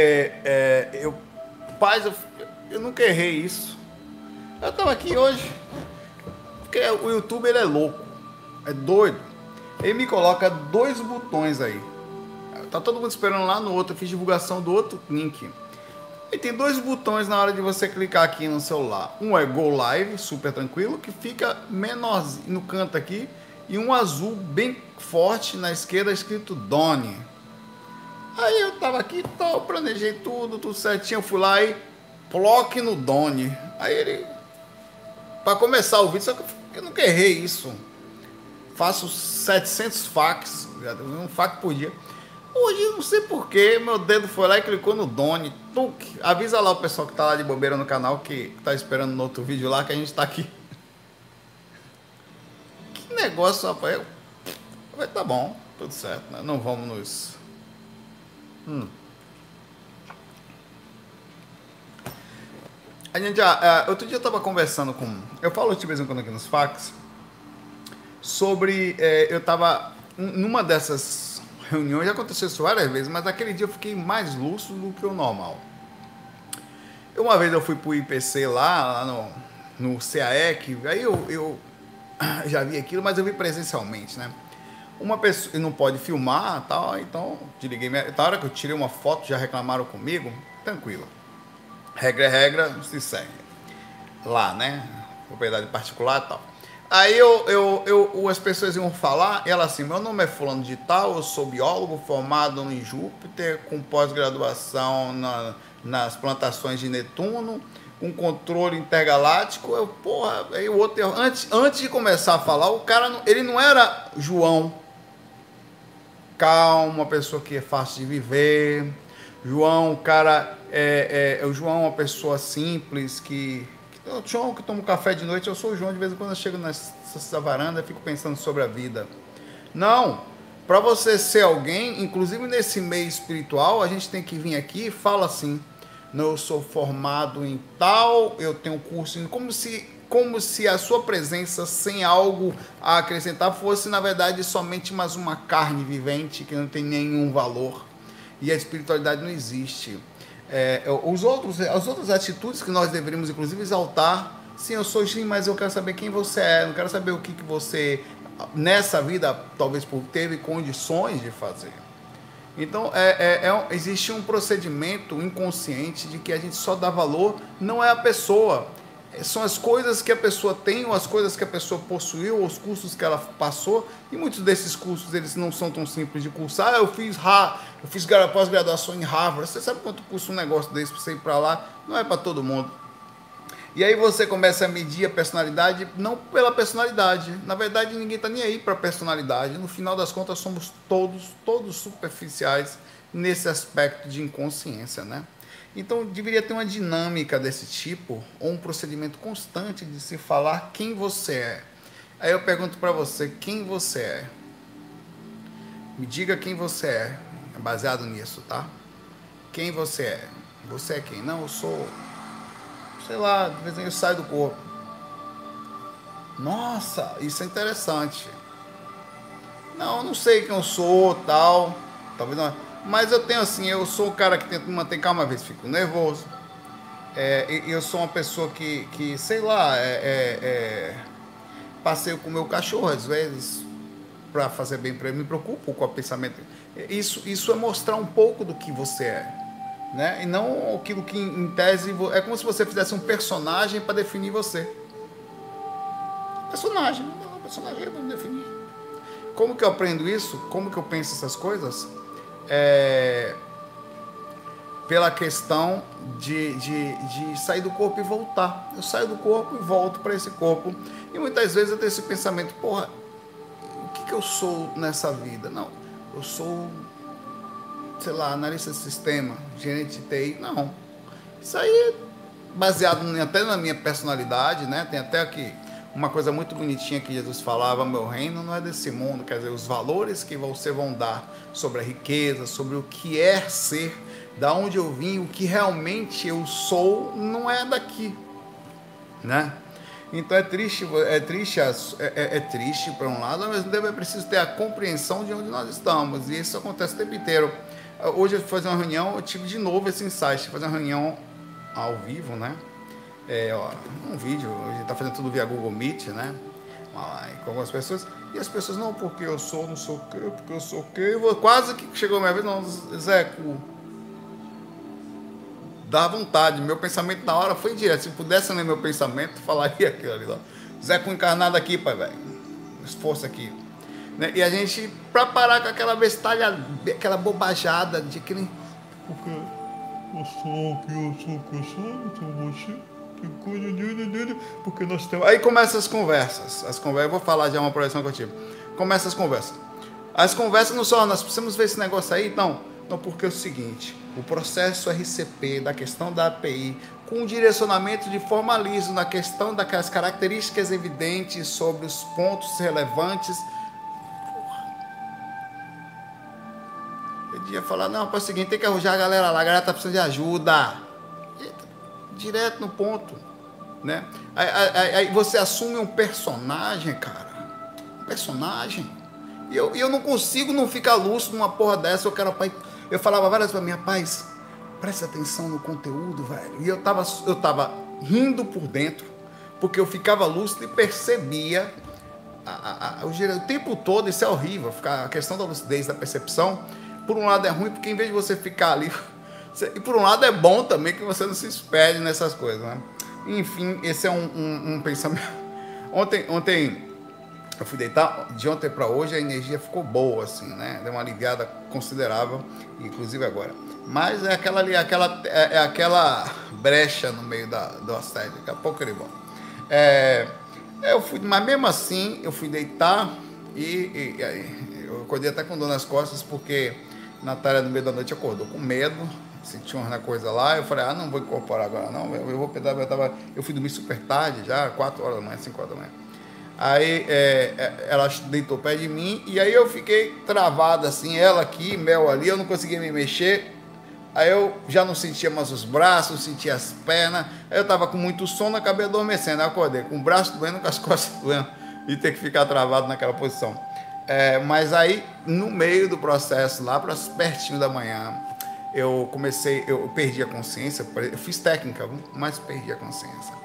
É, é, eu, paz, eu, eu nunca errei isso. Eu tava aqui hoje, porque o YouTube ele é louco, é doido. Ele me coloca dois botões aí. Tá todo mundo esperando lá no outro, eu fiz divulgação do outro link. E tem dois botões na hora de você clicar aqui no celular. Um é Go Live, super tranquilo, que fica menorzinho no canto aqui, e um azul bem forte na esquerda escrito Doni. Aí eu tava aqui, tô, planejei tudo, tudo certinho, eu fui lá e bloque no Doni. Aí ele, para começar o vídeo, só que eu nunca errei isso. Faço 700 fax, um fax por dia. Hoje, não sei porquê, meu dedo foi lá e clicou no Doni. Tuc. Avisa lá o pessoal que tá lá de bobeira no canal, que tá esperando no outro vídeo lá, que a gente tá aqui. Que negócio, rapaz. Vai tá bom, tudo certo, né? Não vamos nos. Hum. A gente já. Uh, outro dia eu tava conversando com. Eu falo de vez em quando aqui nos fax. Sobre. Uh, eu tava. Numa dessas reuniões, já aconteceu isso várias vezes, mas aquele dia eu fiquei mais lúcido do que o normal. Uma vez eu fui pro IPC lá, lá no, no CAEC, aí eu, eu já vi aquilo, mas eu vi presencialmente, né? Uma pessoa não pode filmar tal, então desliguei minha. Na hora que eu tirei uma foto, já reclamaram comigo, tranquilo. Regra é regra, se segue. Lá, né? Propriedade particular tal. Aí eu, eu, eu, as pessoas iam falar, ela assim, meu nome é fulano de tal, eu sou biólogo formado em Júpiter, com pós-graduação na, nas plantações de Netuno, com controle intergaláctico. Eu, porra, aí o outro, antes, antes de começar a falar, o cara, ele não era João, calmo, uma pessoa que é fácil de viver. João, o cara, é, é, o João é uma pessoa simples, que eu, João que tomo café de noite, eu sou o João, de vez em quando eu chego nessa varanda e fico pensando sobre a vida. Não, para você ser alguém, inclusive nesse meio espiritual, a gente tem que vir aqui e fala assim, não, eu sou formado em tal, eu tenho curso em... Como se, como se a sua presença sem algo a acrescentar fosse, na verdade, somente mais uma carne vivente que não tem nenhum valor. E a espiritualidade não existe é, os outros, as outras atitudes que nós deveríamos, inclusive, exaltar. Sim, eu sou Jim, mas eu quero saber quem você é, não quero saber o que, que você, nessa vida, talvez por teve condições de fazer. Então, é, é, é, existe um procedimento inconsciente de que a gente só dá valor, não é a pessoa, são as coisas que a pessoa tem, ou as coisas que a pessoa possuiu, ou os cursos que ela passou, e muitos desses cursos eles não são tão simples de cursar. Ah, eu fiz eu fiz pós-graduação em Harvard. Você sabe quanto custa um negócio desse para você ir para lá? Não é para todo mundo. E aí você começa a medir a personalidade não pela personalidade. Na verdade, ninguém está nem aí para personalidade. No final das contas, somos todos, todos superficiais nesse aspecto de inconsciência, né? Então, deveria ter uma dinâmica desse tipo, ou um procedimento constante de se falar quem você é. Aí eu pergunto para você, quem você é? Me diga quem você é, é baseado nisso, tá? Quem você é? Você é quem? Não, eu sou, sei lá, de vez em quando eu saio do corpo. Nossa, isso é interessante. Não, eu não sei quem eu sou, tal. Talvez não. Mas eu tenho assim, eu sou o cara que tenta manter calma, às vezes fico nervoso. É, eu sou uma pessoa que, que sei lá, é, é, é passeio com o meu cachorro às vezes para fazer bem para ele, me preocupo com o pensamento. Isso, isso é mostrar um pouco do que você é. Né? E não aquilo que em tese é como se você fizesse um personagem para definir você. Personagem, não, personagem é para definir. Como que eu aprendo isso? Como que eu penso essas coisas? é, pela questão de, de, de sair do corpo e voltar. Eu saio do corpo e volto para esse corpo. E muitas vezes eu tenho esse pensamento, porra, o que, que eu sou nessa vida? Não, eu sou, sei lá, analista de sistema, gerente de TI. Não. Isso aí é baseado até na minha personalidade, né? Tem até aqui uma coisa muito bonitinha que Jesus falava: meu reino não é desse mundo, quer dizer, os valores que você vão dar sobre a riqueza, sobre o que é ser, da onde eu vim, o que realmente eu sou, não é daqui, né? Então é triste, é triste, é, é, é triste para um lado, mas é preciso ter a compreensão de onde nós estamos, e isso acontece o tempo inteiro. Hoje eu fui fazer uma reunião, eu tive de novo esse insight, fazer uma reunião ao vivo, né? É, ó, um vídeo, a gente tá fazendo tudo via Google Meet, né? Com algumas pessoas. E as pessoas, não, porque eu sou não sou o quê, porque eu sou o quê. Eu quase que chegou a minha vez, não, Zé, dá vontade. Meu pensamento na hora foi direto. Se pudesse ler meu pensamento, falaria aquilo ali. Ó. Zé com encarnado aqui, pai, velho. Esforço aqui. Né? E a gente, pra parar com aquela bestalha, aquela bobajada de que nem. Porque eu sou o que eu sou que eu sou, então você. Porque nós temos. Aí começam as conversas. As conversas, eu vou falar já uma projeção eu tive. Começa as conversas. As conversas não só, nós precisamos ver esse negócio aí, não. Não, porque é o seguinte, o processo RCP da questão da API, com direcionamento de formalismo na questão das características evidentes sobre os pontos relevantes. Eu ia falar, não, é o seguinte, tem que arranjar a galera lá, a galera tá precisando de ajuda. Direto no ponto. Né? Aí, aí, aí você assume um personagem, cara. Um personagem. E eu, eu não consigo não ficar lúcido numa porra dessa. Eu quero, pai. Eu falava várias vezes pra minha paz, preste atenção no conteúdo, velho. E eu tava, eu tava rindo por dentro, porque eu ficava lúcido e percebia a, a, a, o, o, tempo todo, isso é horrível, ficar, a questão da lucidez, da percepção. Por um lado é ruim, porque em vez de você ficar ali. Você, e por um lado é bom também que você não se espere nessas coisas, né? Enfim, esse é um, um, um pensamento. Ontem, ontem eu fui deitar, de ontem para hoje a energia ficou boa, assim, né? Deu uma aliviada considerável, inclusive agora. Mas é aquela ali, aquela, é, é aquela brecha no meio da, do assédio, daqui a pouco ele volta. É, eu fui, mas mesmo assim, eu fui deitar e, e, e eu acordei até com dor nas costas, porque Natália no meio da noite acordou com medo, sentiu uma coisa lá, eu falei, ah, não vou incorporar agora não, eu vou pedar, eu, tava, eu fui dormir super tarde já, 4 horas da manhã, 5 horas da manhã. Aí é, é, ela deitou perto de mim e aí eu fiquei travado assim, ela aqui, Mel ali, eu não conseguia me mexer. Aí eu já não sentia mais os braços, sentia as pernas. Aí eu tava com muito sono, acabei adormecendo. Aí acordei com o braço doendo, com as costas doendo e ter que ficar travado naquela posição. É, mas aí, no meio do processo, lá para pertinho da manhã, eu comecei, eu perdi a consciência. Eu fiz técnica, mas perdi a consciência.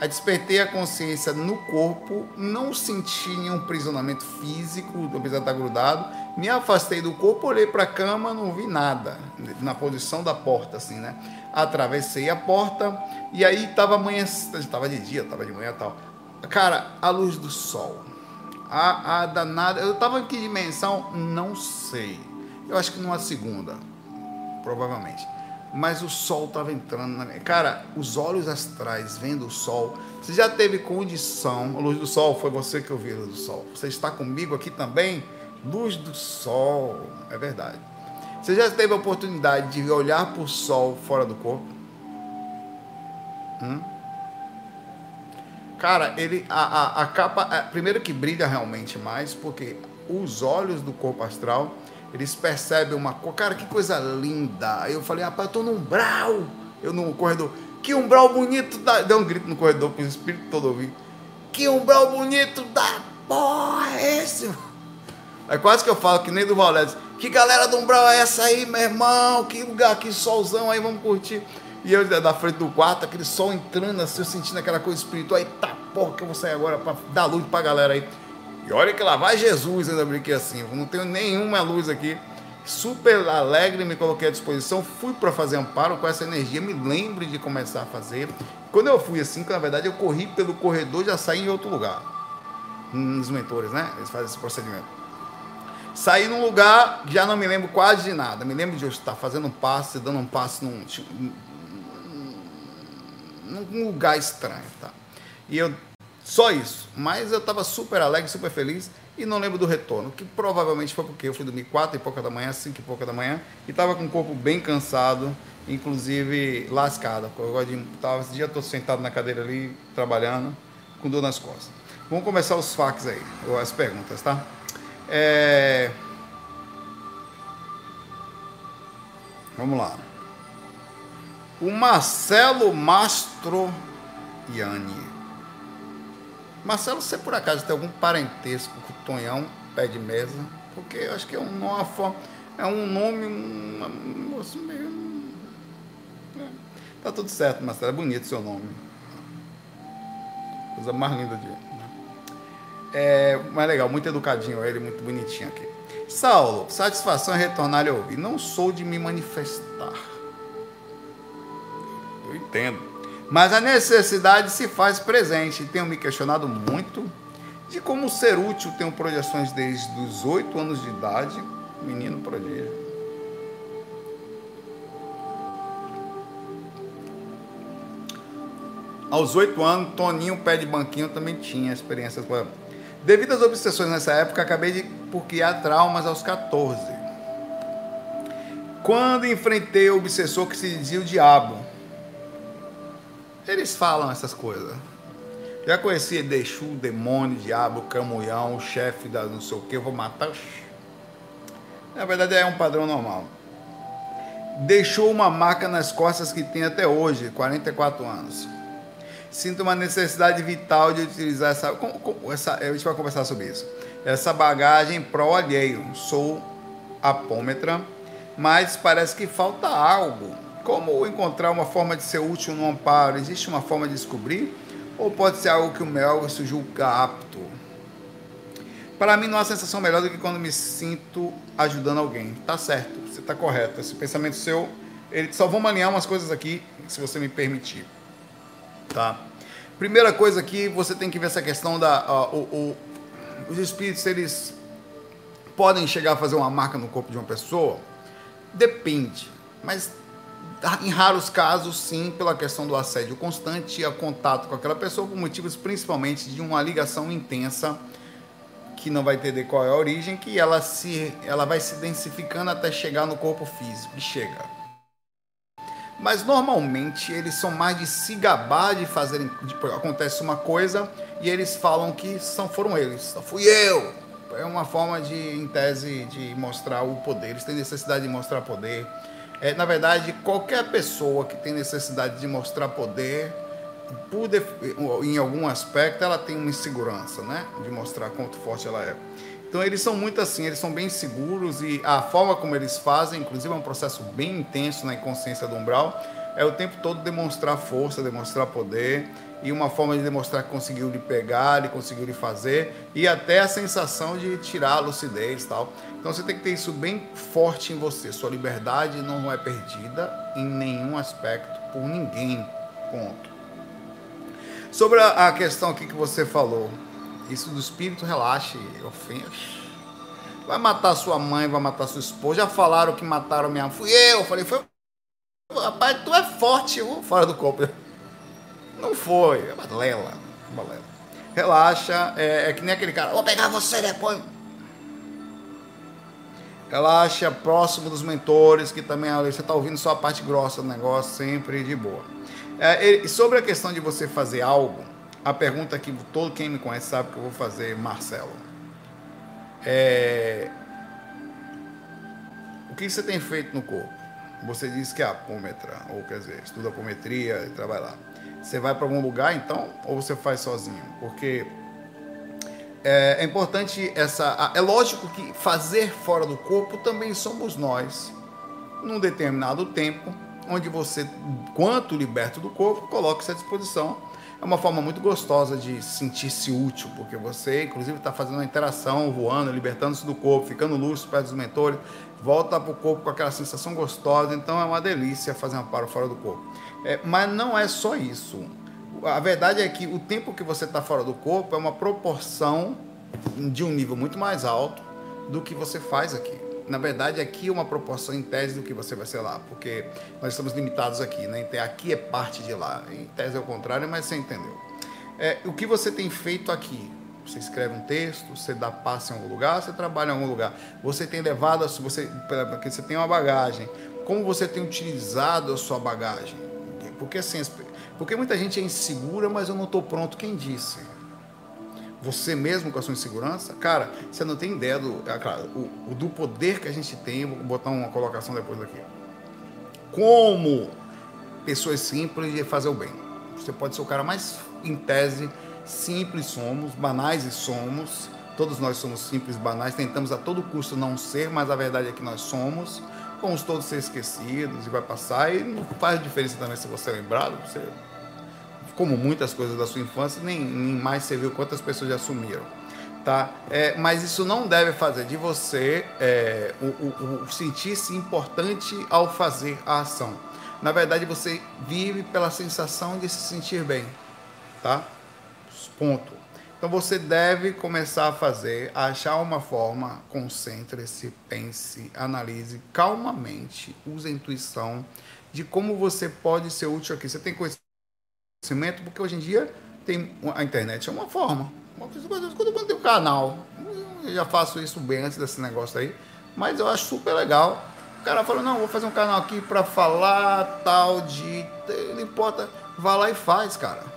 Aí despertei a consciência no corpo, não senti nenhum prisionamento físico, apesar de estar grudado. Me afastei do corpo, olhei para a cama, não vi nada, na posição da porta, assim, né? Atravessei a porta e aí estava amanhã, estava de dia, estava de manhã tal. Cara, a luz do sol. A, a danada. Eu estava em que dimensão? Não sei. Eu acho que numa segunda, provavelmente mas o sol estava entrando na minha. Cara, os olhos astrais vendo o sol. Você já teve condição? A luz do sol foi você que ouviu a luz do sol. Você está comigo aqui também? Luz do sol, é verdade. Você já teve a oportunidade de olhar para o sol fora do corpo? Hum? Cara, ele, a, a, a capa, a, primeiro que brilha realmente mais, porque os olhos do corpo astral eles percebem uma coisa. Cara, que coisa linda. Aí eu falei, rapaz, eu tô num umbral. Eu no corredor. Que umbral bonito da. Deu um grito no corredor pro espírito todo ouvir. Que umbral bonito da porra é esse? Aí quase que eu falo que nem do Valério. Que galera do umbral é essa aí, meu irmão? Que lugar, que solzão aí, vamos curtir. E eu da frente do quarto, aquele sol entrando assim, eu sentindo aquela coisa espiritual. Tá, porra, que eu vou sair agora pra dar luz pra galera aí. E olha que lá vai Jesus, ainda brinquei assim. Não tenho nenhuma luz aqui. Super alegre, me coloquei à disposição. Fui para fazer amparo com essa energia. Me lembre de começar a fazer. Quando eu fui assim, que na verdade eu corri pelo corredor já saí em outro lugar. Nos mentores, né? Eles fazem esse procedimento. Saí num lugar, já não me lembro quase de nada. Me lembro de eu estar fazendo um passe, dando um passe num, num lugar estranho, tá? E eu só isso. Mas eu estava super alegre, super feliz e não lembro do retorno, que provavelmente foi porque eu fui dormir quatro e pouca da manhã, cinco e pouca da manhã, e estava com o corpo bem cansado, inclusive lascado. Eu tava, esse dia estou sentado na cadeira ali, trabalhando, com dor nas costas. Vamos começar os fax aí, ou as perguntas, tá? É... Vamos lá. O Marcelo Mastro Iani. Marcelo, você por acaso tem algum parentesco com o Tonhão, pé de mesa? Porque eu acho que é uma forma. É um nome, um, um negócio meio. É. Tá tudo certo, Marcelo. É bonito seu nome. Coisa mais linda de. Né? É, mas legal, muito educadinho ele, muito bonitinho aqui. Saulo, satisfação é retornar a ouvir. Não sou de me manifestar. Eu entendo. Mas a necessidade se faz presente. Tenho me questionado muito de como ser útil. Tenho projeções desde os oito anos de idade. Menino prodígio. Aos oito anos, Toninho, pé de banquinho, também tinha experiências. Devido às obsessões nessa época, acabei de por criar traumas aos 14. Quando enfrentei o obsessor que se dizia o diabo, eles falam essas coisas. Já conheci Deixu, demônio, diabo, camulhão, chefe da não sei o que, vou matar. Na verdade é um padrão normal. Deixou uma marca nas costas que tem até hoje, 44 anos. Sinto uma necessidade vital de utilizar essa. Com, com, essa a gente vai conversar sobre isso. Essa bagagem pró alheio. Sou apômetra, mas parece que falta algo como encontrar uma forma de ser útil no amparo? Existe uma forma de descobrir? Ou pode ser algo que o Melvin julga apto? Para mim não há sensação melhor do que quando me sinto ajudando alguém. Tá certo, você está correto. Esse pensamento seu, ele só vamos alinhar umas coisas aqui, se você me permitir. Tá? Primeira coisa aqui, você tem que ver essa questão da uh, o, o, os espíritos eles podem chegar a fazer uma marca no corpo de uma pessoa. Depende, mas em raros casos, sim, pela questão do assédio constante a contato com aquela pessoa, por motivos principalmente de uma ligação intensa, que não vai entender qual é a origem, que ela, se, ela vai se densificando até chegar no corpo físico, e chega. Mas normalmente eles são mais de se gabar de fazerem. De, acontece uma coisa e eles falam que são, foram eles, fui eu. É uma forma de, em tese, de mostrar o poder. Eles têm necessidade de mostrar poder é, na verdade, qualquer pessoa que tem necessidade de mostrar poder, em algum aspecto, ela tem uma insegurança, né? De mostrar quanto forte ela é. Então, eles são muito assim, eles são bem seguros e a forma como eles fazem, inclusive, é um processo bem intenso na inconsciência do umbral, é o tempo todo demonstrar força, demonstrar poder e uma forma de demonstrar que conseguiu lhe pegar, ele conseguiu lhe fazer e até a sensação de tirar a lucidez tal. Então você tem que ter isso bem forte em você. Sua liberdade não é perdida em nenhum aspecto por ninguém. Ponto. Sobre a, questão aqui que você falou, isso do espírito, relaxe, ofende. Vai matar sua mãe, vai matar sua esposa. Já falaram que mataram minha. Fui eu. Falei, foi. Rapaz, tu é forte, fora do corpo. Não foi. É balela. balela. Relaxa. É, é que nem aquele cara. Vou pegar você depois relaxa, próximo dos mentores, que também você está ouvindo só a parte grossa do negócio, sempre de boa. É, sobre a questão de você fazer algo, a pergunta que todo quem me conhece sabe que eu vou fazer, Marcelo. É, o que você tem feito no corpo? Você disse que é apômetra, ou quer dizer, estuda apometria e trabalha lá. Você vai para algum lugar então, ou você faz sozinho? Porque é, é, importante essa. É lógico que fazer fora do corpo também somos nós, num determinado tempo, onde você, quanto liberto do corpo, coloca-se à disposição. É uma forma muito gostosa de sentir-se útil, porque você, inclusive, está fazendo uma interação, voando, libertando-se do corpo, ficando lúcido perto dos mentores, volta para o corpo com aquela sensação gostosa. Então é uma delícia fazer uma para fora do corpo. É, mas não é só isso a verdade é que o tempo que você está fora do corpo é uma proporção de um nível muito mais alto do que você faz aqui. Na verdade, aqui é uma proporção em tese do que você vai ser lá, porque nós estamos limitados aqui, né? Então, aqui é parte de lá. Em tese é o contrário, mas você entendeu. É, o que você tem feito aqui? Você escreve um texto, você dá passo em algum lugar, você trabalha em algum lugar. Você tem levado, você, porque você tem uma bagagem. Como você tem utilizado a sua bagagem? Porque assim, porque muita gente é insegura, mas eu não estou pronto. Quem disse? Você mesmo com a sua insegurança? Cara, você não tem ideia do, é claro, o, do poder que a gente tem. Vou botar uma colocação depois aqui. Como pessoas simples de fazer o bem. Você pode ser o cara mais, em tese, simples somos, banais e somos, Todos nós somos simples, banais, tentamos a todo custo não ser, mas a verdade é que nós somos. Vamos todos ser esquecidos e vai passar. E não faz diferença também se você é lembrado. Você, como muitas coisas da sua infância, nem, nem mais você viu quantas pessoas já sumiram. Tá? É, mas isso não deve fazer de você é, o, o, o sentir-se importante ao fazer a ação. Na verdade, você vive pela sensação de se sentir bem. Tá? Ponto. Então você deve começar a fazer, a achar uma forma, concentre-se, pense, analise calmamente, use a intuição de como você pode ser útil aqui. Você tem conhecimento, porque hoje em dia tem a internet é uma forma. Quando eu tem um canal, eu já faço isso bem antes desse negócio aí, mas eu acho super legal. O cara falou, não, vou fazer um canal aqui para falar tal de. Não importa, vá lá e faz, cara.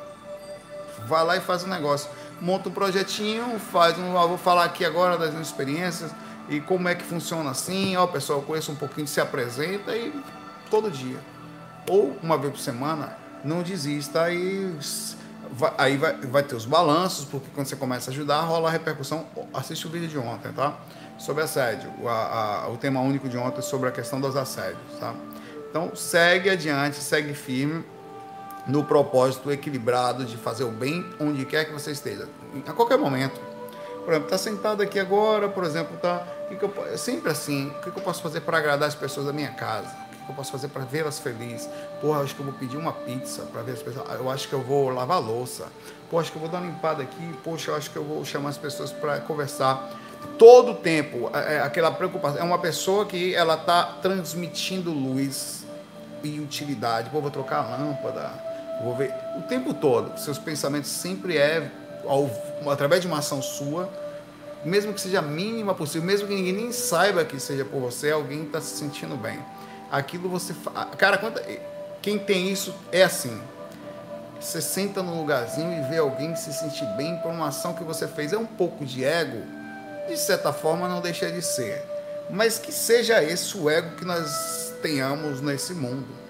Vai lá e faz um negócio monta um projetinho, faz um, vou falar aqui agora das minhas experiências e como é que funciona assim, ó, pessoal, conheço um pouquinho, se apresenta e todo dia. Ou uma vez por semana, não desista e vai, aí vai, vai ter os balanços, porque quando você começa a ajudar, rola a repercussão. Assiste o vídeo de ontem, tá? Sobre assédio. A, a, o tema único de ontem sobre a questão dos assédios, tá? Então, segue adiante, segue firme no propósito equilibrado de fazer o bem onde quer que você esteja, a qualquer momento. Por exemplo, está sentado aqui agora, por exemplo, tá, que que eu, é sempre assim, o que, que eu posso fazer para agradar as pessoas da minha casa? O que, que eu posso fazer para vê-las felizes? Porra, acho que eu vou pedir uma pizza para ver as pessoas. Eu acho que eu vou lavar louça. Pô, acho que eu vou dar uma limpada aqui. Poxa, eu acho que eu vou chamar as pessoas para conversar. Todo o tempo, é, é, aquela preocupação. É uma pessoa que ela está transmitindo luz e utilidade. Pô, vou trocar a lâmpada Vou ver o tempo todo. Seus pensamentos sempre é ao, através de uma ação sua, mesmo que seja a mínima possível, mesmo que ninguém nem saiba que seja por você, alguém está se sentindo bem. Aquilo você, cara, quanta, quem tem isso é assim. Você senta num lugarzinho e vê alguém se sentir bem por uma ação que você fez. É um pouco de ego, de certa forma não deixa de ser. Mas que seja esse o ego que nós tenhamos nesse mundo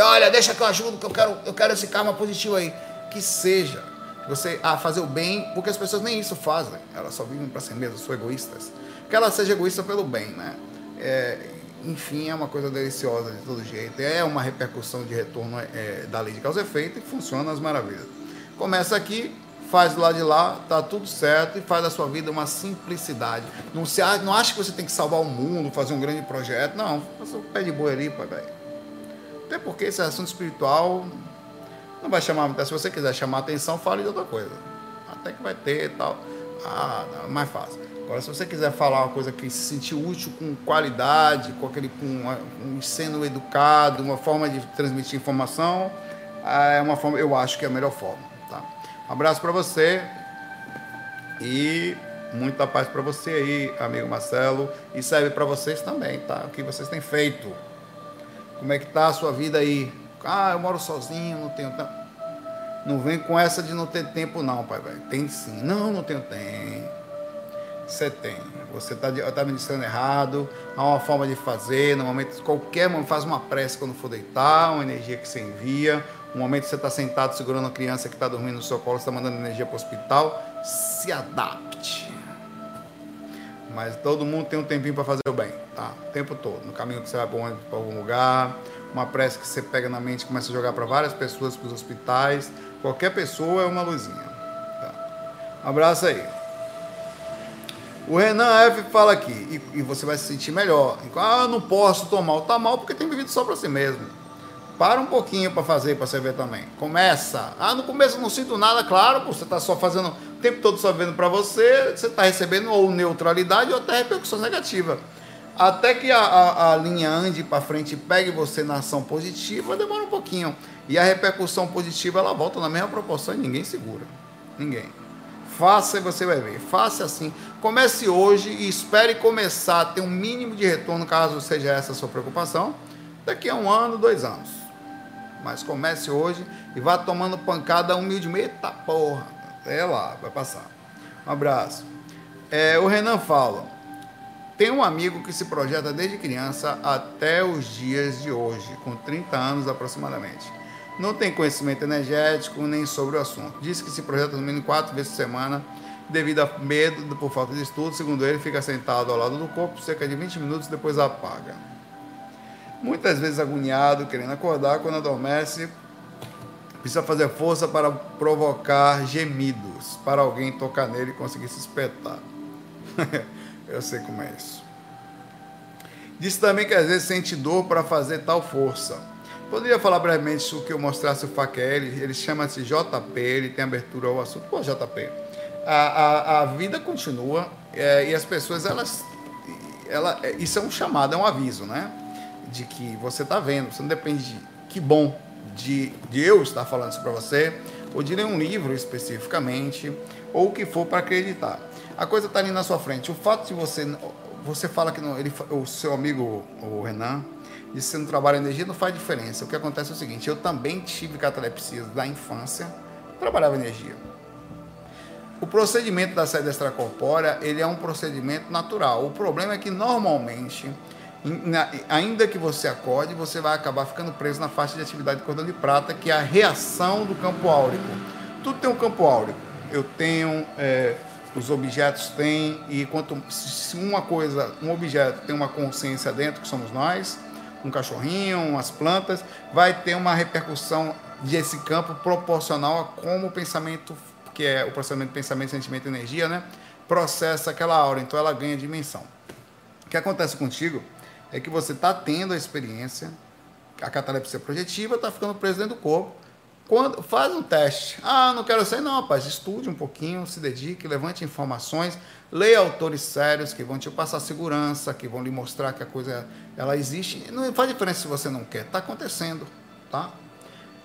olha, deixa que eu ajudo, que eu quero, eu quero esse karma positivo aí. Que seja. Você a fazer o bem, porque as pessoas nem isso fazem. Elas só vivem para si mesmas, são egoístas. Que ela seja egoísta pelo bem, né? É, enfim, é uma coisa deliciosa de todo jeito. É uma repercussão de retorno é, da lei de causa e efeito e funciona às maravilhas. Começa aqui, faz do lado de lá, tá tudo certo e faz da sua vida uma simplicidade. Não, se, não acha que você tem que salvar o mundo, fazer um grande projeto. Não, faça o pé de boi ali, pai, velho. Até porque esse assunto espiritual não vai chamar. Se você quiser chamar atenção, fale de outra coisa. Até que vai ter e tal. Ah, não, é mais fácil. Agora, se você quiser falar uma coisa que se sentir útil com qualidade, com aquele com um sendo educado, uma forma de transmitir informação, é uma forma, eu acho que é a melhor forma. Tá? Um abraço para você e muita paz para você aí, amigo Marcelo, e serve para vocês também, tá? O que vocês têm feito. Como é que tá a sua vida aí? Ah, eu moro sozinho, não tenho tempo. Não vem com essa de não ter tempo, não, pai, velho. Tem sim. Não, não tenho tempo. Você tem. Você está tá ministrando errado. Há uma forma de fazer. No momento, qualquer momento, faz uma prece quando for deitar, uma energia que você envia. Um momento que você está sentado segurando uma criança que está dormindo no seu colo, está mandando energia para o hospital. Se adapte. Mas todo mundo tem um tempinho para fazer o bem, tá? O tempo todo. No caminho que você vai para algum lugar, uma prece que você pega na mente começa a jogar para várias pessoas, para os hospitais. Qualquer pessoa é uma luzinha. Tá? Um abraço aí. O Renan F fala aqui, e, e, você vai se sentir melhor. Ah, não posso tomar. Tá mal porque tem vivido só para si mesmo. Para um pouquinho para fazer, para você ver também. Começa. Ah, no começo eu não sinto nada, claro, você está só fazendo o tempo todo só vendo para você, você está recebendo ou neutralidade ou até repercussão negativa. Até que a, a, a linha ande para frente e pegue você na ação positiva, demora um pouquinho. E a repercussão positiva ela volta na mesma proporção e ninguém segura. Ninguém. Faça e você vai ver. Faça assim. Comece hoje e espere começar a ter um mínimo de retorno, caso seja essa a sua preocupação, daqui a um ano, dois anos. Mas comece hoje e vá tomando pancada humildemente. Eita porra! É lá, vai passar. Um abraço. É, o Renan fala. Tem um amigo que se projeta desde criança até os dias de hoje, com 30 anos aproximadamente. Não tem conhecimento energético nem sobre o assunto. Diz que se projeta no mínimo quatro vezes por semana devido a medo por falta de estudo. Segundo ele, fica sentado ao lado do corpo cerca de 20 minutos depois apaga. Muitas vezes agoniado, querendo acordar, quando adormece, precisa fazer força para provocar gemidos, para alguém tocar nele e conseguir se espetar. Eu sei como é isso. Disse também que às vezes sente dor para fazer tal força. Poderia falar brevemente o que eu mostrasse o FAQ, ele, ele chama-se JP, ele tem abertura ao assunto. Pô, JP, a, a, a vida continua é, e as pessoas, elas, ela, é, isso é um chamado, é um aviso, né? De que você está vendo, você não depende de, que bom, de, eu estar falando isso para você, ou de ler um livro especificamente, ou o que for para acreditar. A coisa está ali na sua frente. O fato de você, você fala que não, ele, o seu amigo, o Renan, disse que você não trabalha energia, não faz diferença. O que acontece é o seguinte, eu também tive catalepsia da infância, trabalhava energia. O procedimento da sede extracorpórea, ele é um procedimento natural. O problema é que normalmente, ainda que você acorde, você vai acabar ficando preso na faixa de atividade de cordão de prata, que é a reação do campo áurico. Tudo tem um campo áurico. Eu tenho, é, os objetos têm, e quanto se uma coisa, um objeto tem uma consciência dentro, que somos nós, um cachorrinho, umas plantas, vai ter uma repercussão desse campo proporcional a como o pensamento que é o processamento de pensamento, sentimento e energia, né? Processa aquela aura, então ela ganha dimensão. O que acontece contigo é que você está tendo a experiência, a catalepsia projetiva está ficando preso dentro do corpo. Quando faz um teste, ah, não quero sair, não, rapaz, estude um pouquinho, se dedique, levante informações, leia autores sérios que vão te passar segurança, que vão lhe mostrar que a coisa ela existe. Não faz diferença se você não quer, está acontecendo, tá?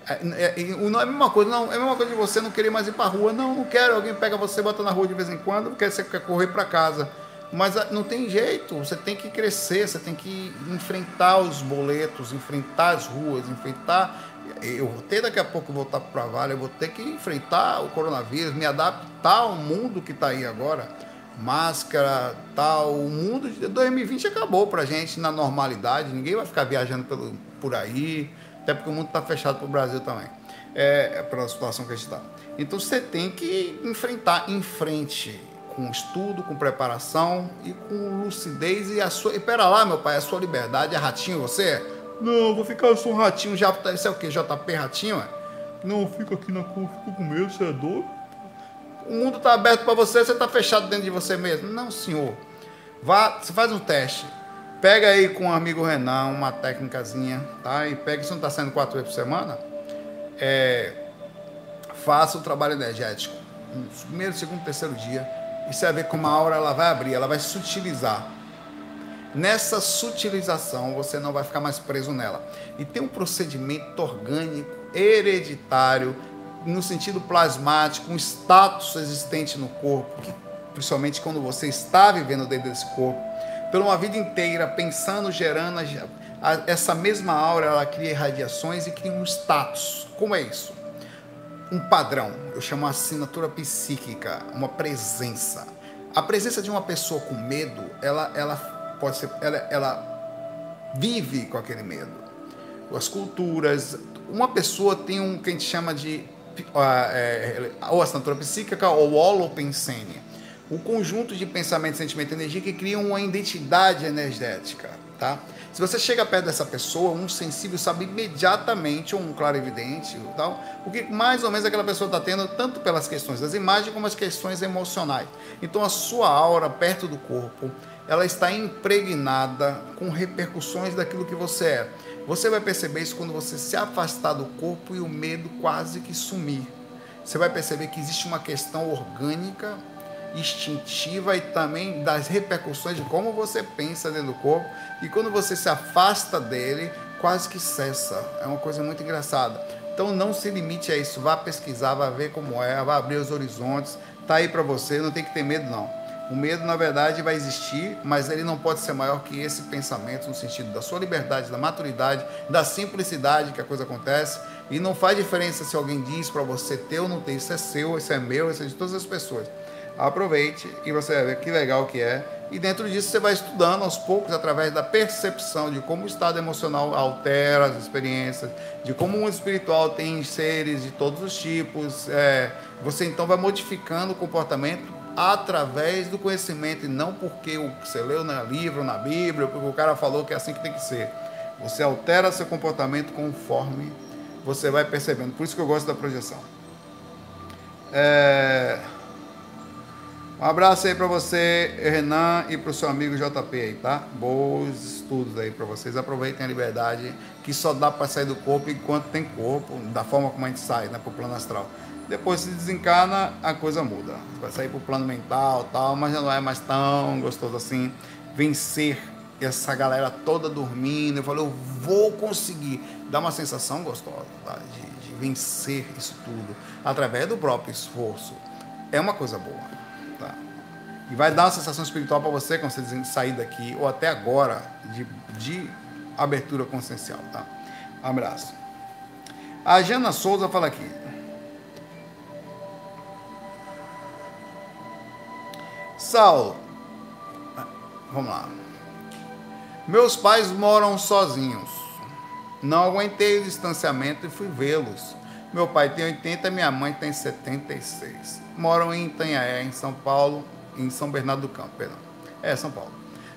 É, é, não é a mesma coisa, não. É a mesma coisa de você não querer mais ir para rua. Não, não quero. Alguém pega você, bota na rua de vez em quando, porque você quer correr para casa. Mas ah, não tem jeito. Você tem que crescer, você tem que enfrentar os boletos, enfrentar as ruas, enfrentar. Eu vou ter daqui a pouco voltar para o Vale, eu vou ter que enfrentar o coronavírus, me adaptar ao mundo que está aí agora. Máscara, tal. O mundo de 2020 acabou para gente na normalidade. Ninguém vai ficar viajando pelo, por aí até porque o mundo está fechado para o Brasil também, é pela situação que a gente está. Então você tem que enfrentar em frente, com estudo, com preparação e com lucidez e a sua. E pera lá, meu pai, a sua liberdade é ratinho você? Não, vou ficar, eu sou um ratinho já. Isso é o que? JP Ratinho? É? Não, fico aqui na cor, fico com medo, você é doido? O mundo está aberto para você, você está fechado dentro de você mesmo? Não, senhor. Vá, você faz um teste Pega aí com o amigo Renan uma técnicazinha, tá? E pega, isso não está sendo quatro vezes por semana, é, faça o trabalho energético. Primeiro, segundo, terceiro dia. E você vai ver como a aura ela vai abrir, ela vai sutilizar. Nessa sutilização, você não vai ficar mais preso nela. E tem um procedimento orgânico, hereditário, no sentido plasmático, um status existente no corpo, que, principalmente quando você está vivendo dentro desse corpo, por uma vida inteira pensando, gerando essa mesma aura, ela cria radiações e cria um status. Como é isso? Um padrão, eu chamo assinatura psíquica, uma presença. A presença de uma pessoa com medo, ela, ela pode ser, ela, ela vive com aquele medo. As culturas, uma pessoa tem um que a gente chama de uh, é, ou assinatura psíquica ou holopensênia o conjunto de pensamento, sentimento e energia que criam uma identidade energética, tá? Se você chega perto dessa pessoa, um sensível sabe imediatamente, ou um clarividente, tal, o que mais ou menos aquela pessoa está tendo, tanto pelas questões das imagens como as questões emocionais. Então a sua aura perto do corpo, ela está impregnada com repercussões daquilo que você é. Você vai perceber isso quando você se afastar do corpo e o medo quase que sumir. Você vai perceber que existe uma questão orgânica instintiva e também das repercussões de como você pensa dentro do corpo. E quando você se afasta dele, quase que cessa. É uma coisa muito engraçada. Então não se limite a isso, vá pesquisar, vá ver como é, vá abrir os horizontes. Tá aí para você, não tem que ter medo não. O medo, na verdade, vai existir, mas ele não pode ser maior que esse pensamento, no sentido da sua liberdade, da maturidade, da simplicidade que a coisa acontece. E não faz diferença se alguém diz para você ter ou não ter, isso é seu, isso é meu, isso é de todas as pessoas aproveite e você vai ver que legal que é. E dentro disso você vai estudando aos poucos através da percepção de como o estado emocional altera as experiências, de como o espiritual tem seres de todos os tipos. É, você então vai modificando o comportamento através do conhecimento e não porque você leu no livro, na Bíblia, porque o cara falou que é assim que tem que ser. Você altera seu comportamento conforme você vai percebendo. Por isso que eu gosto da projeção. É... Um abraço aí para você, Renan, e para o seu amigo JP aí, tá? Bons estudos aí para vocês. Aproveitem a liberdade, que só dá para sair do corpo enquanto tem corpo, da forma como a gente sai, né, para o plano astral. Depois se desencarna, a coisa muda. Vai sair para o plano mental tal, mas já não é mais tão gostoso assim. Vencer essa galera toda dormindo. Eu falei, eu vou conseguir. Dá uma sensação gostosa tá? de, de vencer isso tudo através do próprio esforço. É uma coisa boa. E vai dar uma sensação espiritual para você quando você sair daqui, ou até agora, de, de abertura consciencial, tá? Abraço. A Jana Souza fala aqui. Saulo, vamos lá. Meus pais moram sozinhos. Não aguentei o distanciamento e fui vê-los. Meu pai tem 80, minha mãe tem 76. Moram em Itanhaé, em São Paulo, em São Bernardo do Campo, perdão. É, São Paulo.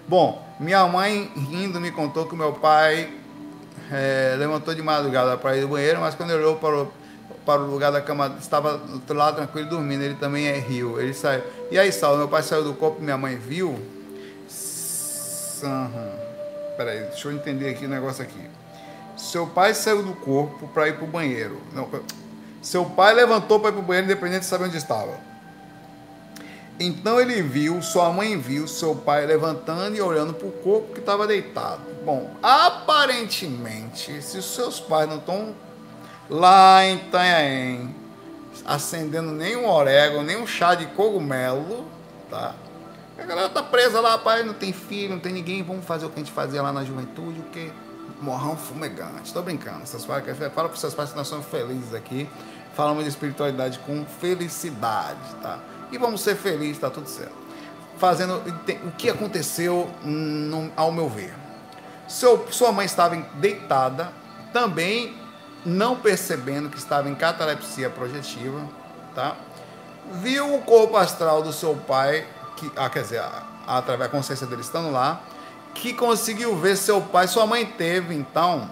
Bom, minha mãe rindo me contou que meu pai é, levantou de madrugada para ir ao banheiro, mas quando ele olhou para o, para o lugar da cama, estava lá tranquilo dormindo, ele também é rio. Ele saiu. E aí, Saulo, meu pai saiu do corpo, minha mãe viu. Uhum. Peraí, deixa eu entender aqui o negócio aqui. Seu pai saiu do corpo para ir para o banheiro. Não, seu pai levantou para ir para o banheiro, independente de saber onde estava. Então ele viu, sua mãe viu seu pai levantando e olhando para o corpo que estava deitado. Bom, aparentemente, se seus pais não estão lá em Itanhaém acendendo nem um orégano, nem um chá de cogumelo, tá? A galera tá presa lá, pai, não tem filho, não tem ninguém, vamos fazer o que a gente fazia lá na juventude, o que? Morrão fumegante. Estou brincando. Essas fala para os seus pais que nós somos felizes aqui. Falamos de espiritualidade com felicidade, tá? E vamos ser felizes, está tudo certo. Fazendo o que aconteceu, no, ao meu ver. Seu, sua mãe estava deitada, também não percebendo que estava em catalepsia projetiva, tá? Viu o corpo astral do seu pai, que, ah, quer dizer, através da consciência dele estando lá, que conseguiu ver seu pai. Sua mãe teve, então,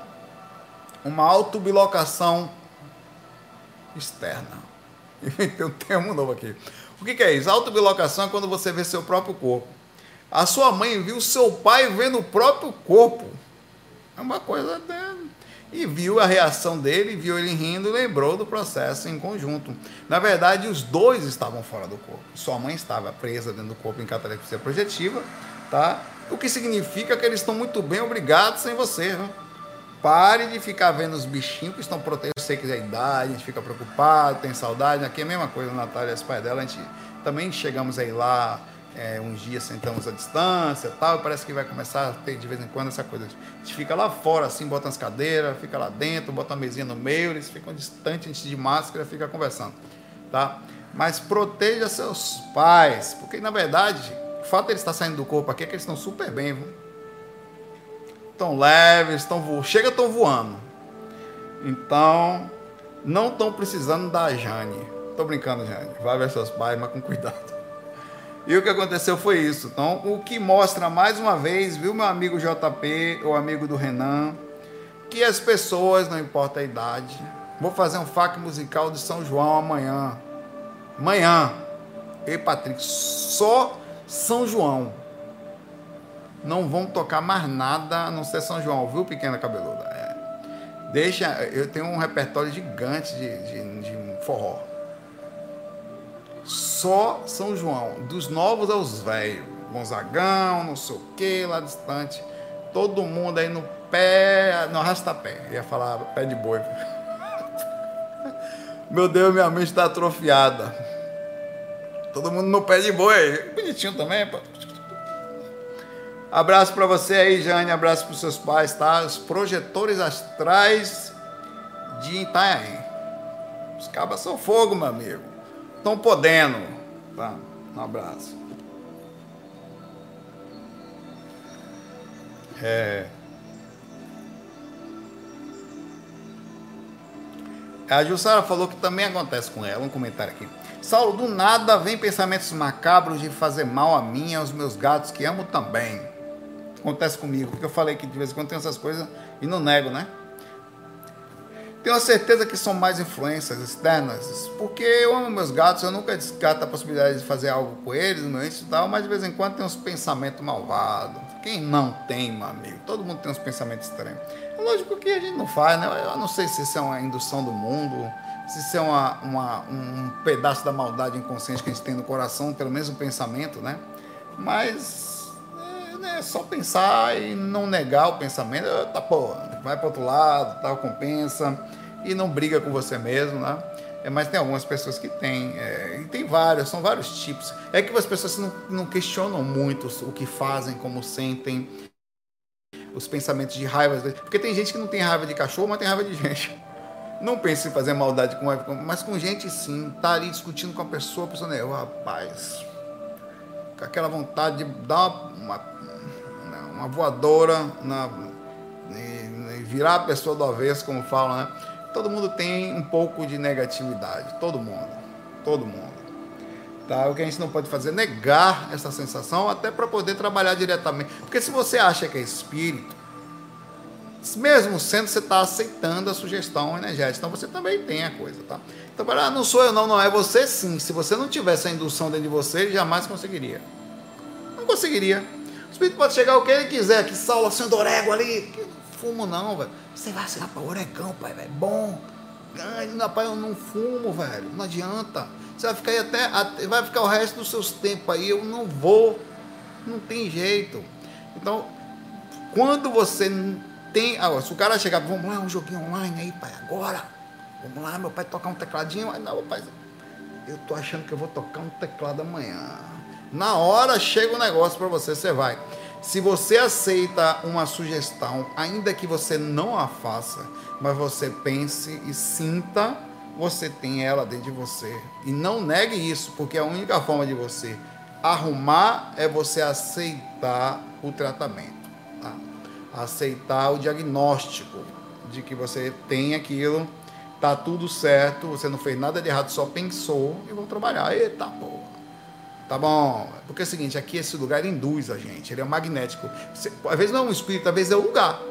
uma autobilocação externa. Inventei um termo novo aqui. O que, que é isso? Autobilocação é quando você vê seu próprio corpo. A sua mãe viu seu pai vendo o próprio corpo. É uma coisa. Né? E viu a reação dele, viu ele rindo, lembrou do processo em conjunto. Na verdade, os dois estavam fora do corpo. Sua mãe estava presa dentro do corpo em catalepsia projetiva, tá? O que significa que eles estão muito bem obrigados sem você, viu? Pare de ficar vendo os bichinhos que estão protegendo. Eu sei que é idade, a gente fica preocupado, tem saudade. Aqui é a mesma coisa, a Natália e os pais dela. A gente também chegamos aí lá é, uns dias, sentamos à distância tal. Parece que vai começar a ter de vez em quando essa coisa. A gente fica lá fora, assim, bota as cadeiras, fica lá dentro, bota uma mesinha no meio, eles ficam distantes, a gente de máscara, fica conversando. Tá? Mas proteja seus pais, porque na verdade, o fato de eles estar saindo do corpo aqui é que eles estão super bem, viu? Estão leves, voando, chega, estão voando. Então, não estão precisando da Jane. Tô brincando, Jane. Vai ver seus pais, mas com cuidado. E o que aconteceu foi isso. Então, o que mostra mais uma vez, viu, meu amigo JP, o amigo do Renan, que as pessoas, não importa a idade, vou fazer um fac musical de São João amanhã. Amanhã. Ei, Patrick, só São João não vão tocar mais nada a não ser São João, viu, pequena cabeluda? É. Deixa, eu tenho um repertório gigante de, de, de forró. Só São João, dos novos aos velhos. Gonzagão, não sei o que, lá distante. Todo mundo aí no pé, no arrasta-pé. Ia falar pé de boi. Meu Deus, minha mente está atrofiada. Todo mundo no pé de boi. Bonitinho também, pô. Abraço para você aí, Jane. Abraço para os seus pais, tá? Os projetores astrais de Itanhaém. Os cabas são fogo, meu amigo. Estão podendo. Tá? Um abraço. É. A Jussara falou que também acontece com ela. Um comentário aqui. Saulo, do nada vem pensamentos macabros de fazer mal a mim e aos meus gatos que amo também. Acontece comigo, porque eu falei que de vez em quando tem essas coisas e não nego, né? Tenho a certeza que são mais influências externas, porque eu amo meus gatos, eu nunca descarto a possibilidade de fazer algo com eles, meu e tal, mas de vez em quando tem uns pensamentos malvados. Quem não tem, meu amigo? Todo mundo tem uns pensamentos estranhos. É lógico que a gente não faz, né? Eu não sei se isso é uma indução do mundo, se isso é uma, uma, um pedaço da maldade inconsciente que a gente tem no coração, pelo menos um pensamento, né? Mas é, né, só pensar e não negar o pensamento, tá pô, vai para outro lado, tal, compensa e não briga com você mesmo, né? É, mas tem algumas pessoas que têm, é, e tem várias, são vários tipos. É que as pessoas não, não questionam muito o que fazem, como sentem, os pensamentos de raiva. Porque tem gente que não tem raiva de cachorro, mas tem raiva de gente. Não pense em fazer maldade com raiva, mas com gente sim. Tá ali discutindo com a pessoa, a pessoa, né, oh, rapaz, com aquela vontade de dar uma, uma, uma voadora na, e, e virar a pessoa do avesso, como falam, né? Todo mundo tem um pouco de negatividade, todo mundo, todo mundo. Tá? O que a gente não pode fazer é negar essa sensação até para poder trabalhar diretamente. Porque se você acha que é espírito, mesmo sendo você está aceitando a sugestão energética, então você também tem a coisa, tá? Então, para, ah, não sou eu não, não é você sim. Se você não tivesse a indução dentro de você, ele jamais conseguiria. Não conseguiria. Espírito pode chegar o que ele quiser, que Saulo assim, orego ali, fumo não, velho. Você vai assim, rapaz, oregão, pai, velho, bom. Ganho, rapaz, eu não fumo, velho. Não adianta. Você vai ficar aí até, até, vai ficar o resto dos seus tempos aí, eu não vou. Não tem jeito. Então, quando você tem. Ah, se o cara chegar, vamos lá, um joguinho online aí, pai, agora. Vamos lá, meu pai tocar um tecladinho. Aí, não, pai, eu tô achando que eu vou tocar um teclado amanhã. Na hora chega o um negócio para você, você vai. Se você aceita uma sugestão, ainda que você não a faça, mas você pense e sinta, você tem ela dentro de você. E não negue isso, porque a única forma de você arrumar é você aceitar o tratamento, tá? aceitar o diagnóstico de que você tem aquilo, tá tudo certo, você não fez nada de errado, só pensou e vou trabalhar. Eita porra. Tá bom? Porque é o seguinte, aqui esse lugar induz a gente, ele é magnético. Você, às vezes não é um espírito, às vezes é o lugar.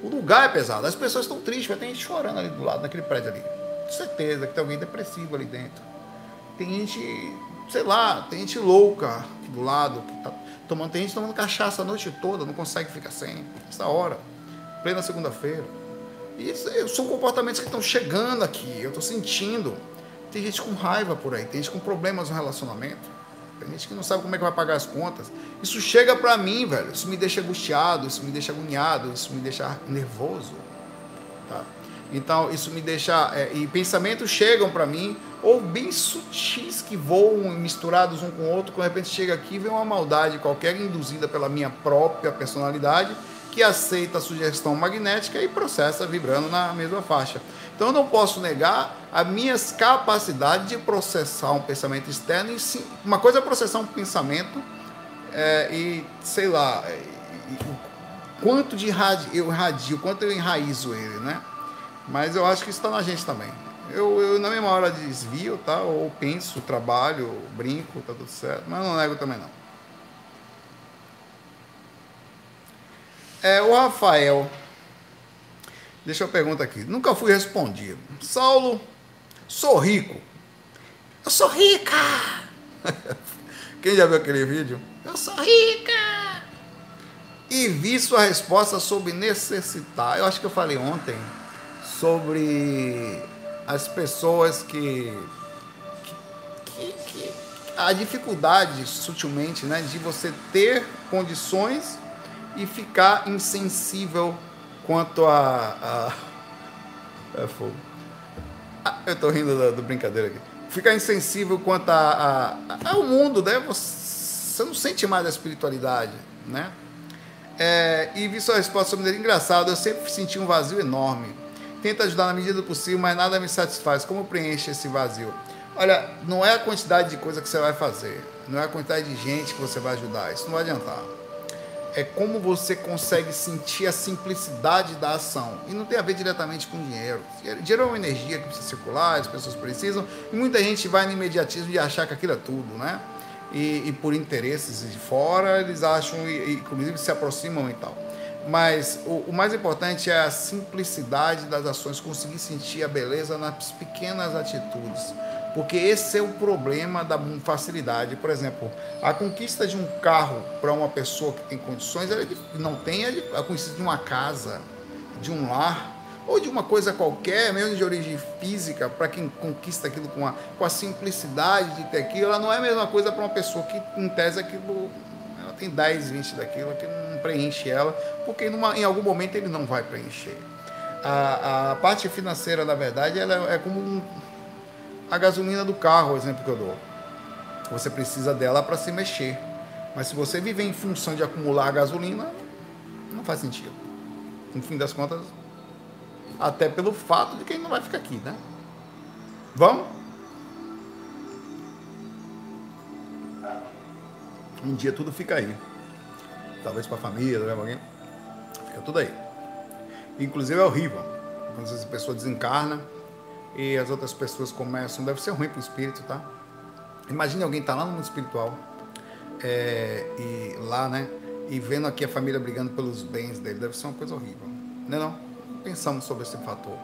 O lugar é pesado. As pessoas estão tristes, vai ter gente chorando ali do lado, naquele prédio ali. Com certeza que tem alguém depressivo ali dentro. Tem gente, sei lá, tem gente louca aqui do lado, que tá tomando, tem gente tomando cachaça a noite toda, não consegue ficar sem. Essa hora, plena segunda-feira. E são comportamentos que estão chegando aqui, eu estou sentindo. Tem gente com raiva por aí, tem gente com problemas no relacionamento. Tem gente que não sabe como é que vai pagar as contas. Isso chega para mim, velho. Isso me deixa angustiado, isso me deixa agoniado, isso me deixa nervoso. Tá? Então, isso me deixa. É, e pensamentos chegam para mim, ou bem sutis que voam misturados um com o outro. De repente chega aqui vem uma maldade qualquer induzida pela minha própria personalidade que aceita a sugestão magnética e processa vibrando na mesma faixa. Então eu não posso negar as minhas capacidades de processar um pensamento externo. E sim, uma coisa é processar um pensamento é, e, sei lá, é, o quanto de eu irradio, quanto eu enraizo ele, né? Mas eu acho que isso está na gente também. Eu, eu, na mesma hora desvio, tá? Ou penso, trabalho, brinco, tá tudo certo. Mas não nego também não. É, o Rafael. Deixa eu perguntar aqui. Nunca fui respondido. Saulo, sou rico. Eu sou rica! Quem já viu aquele vídeo? Eu sou rica! E vi sua resposta sobre necessitar. Eu acho que eu falei ontem sobre as pessoas que, que, que, a dificuldade sutilmente né, de você ter condições e ficar insensível quanto a. a é fogo. Ah, eu tô rindo do, do, brincadeira aqui. Ficar insensível quanto a, a, ao mundo, né? Você não sente mais a espiritualidade, né? É, e vi sua resposta sobre ele engraçado. Eu sempre senti um vazio enorme. Tento ajudar na medida do possível, mas nada me satisfaz. Como preenche esse vazio? Olha, não é a quantidade de coisa que você vai fazer, não é a quantidade de gente que você vai ajudar. Isso não vai adiantar é como você consegue sentir a simplicidade da ação. E não tem a ver diretamente com dinheiro. Dinheiro é uma energia que precisa circular, as pessoas precisam, e muita gente vai no imediatismo de achar que aquilo é tudo, né? E, e por interesses de fora, eles acham, e, e inclusive se aproximam e tal. Mas o, o, mais importante é a simplicidade das ações, conseguir sentir a beleza nas pequenas atitudes. Porque esse é o problema da facilidade. Por exemplo, a conquista de um carro para uma pessoa que tem condições, ela não tem a conquista de uma casa, de um lar, ou de uma coisa qualquer, mesmo de origem física, para quem conquista aquilo com a, com a simplicidade de ter aquilo, ela não é a mesma coisa para uma pessoa que, em tese, aquilo, ela tem 10, 20 daquilo, que não preenche ela, porque numa, em algum momento ele não vai preencher. A, a parte financeira, na verdade, ela é como um a gasolina do carro, o exemplo que eu dou. Você precisa dela para se mexer. Mas se você viver em função de acumular gasolina, não faz sentido. No fim das contas, até pelo fato de que ele não vai ficar aqui, né? Vamos? Um dia tudo fica aí. Talvez para a família, para alguém. Fica tudo aí. Inclusive é horrível. Quando essa pessoa desencarna, e as outras pessoas começam, deve ser ruim para o espírito, tá? Imagine alguém estar tá lá no mundo espiritual é, e lá, né? E vendo aqui a família brigando pelos bens dele, deve ser uma coisa horrível, não é não? Pensamos sobre esse fator.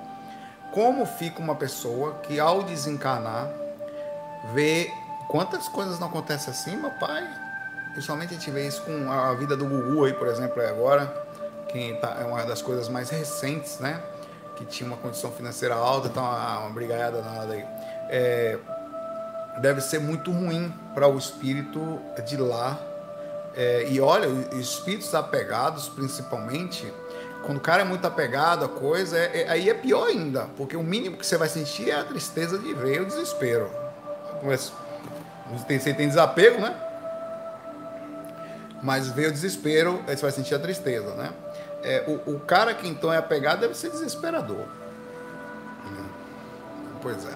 Como fica uma pessoa que ao desencarnar vê quantas coisas não acontecem assim, meu pai? Principalmente a gente vê isso com a vida do Gugu aí, por exemplo, agora, que tá, é uma das coisas mais recentes, né? Que tinha uma condição financeira alta, então uma, uma brigaiada nada aí. É, deve ser muito ruim para o espírito de lá. É, e olha, os espíritos apegados, principalmente, quando o cara é muito apegado a coisa, é, é, aí é pior ainda, porque o mínimo que você vai sentir é a tristeza de ver o desespero. Mas, você tem desapego, né? Mas ver o desespero, aí você vai sentir a tristeza, né? É, o, o, cara que então é apegado deve ser desesperador. Pois é.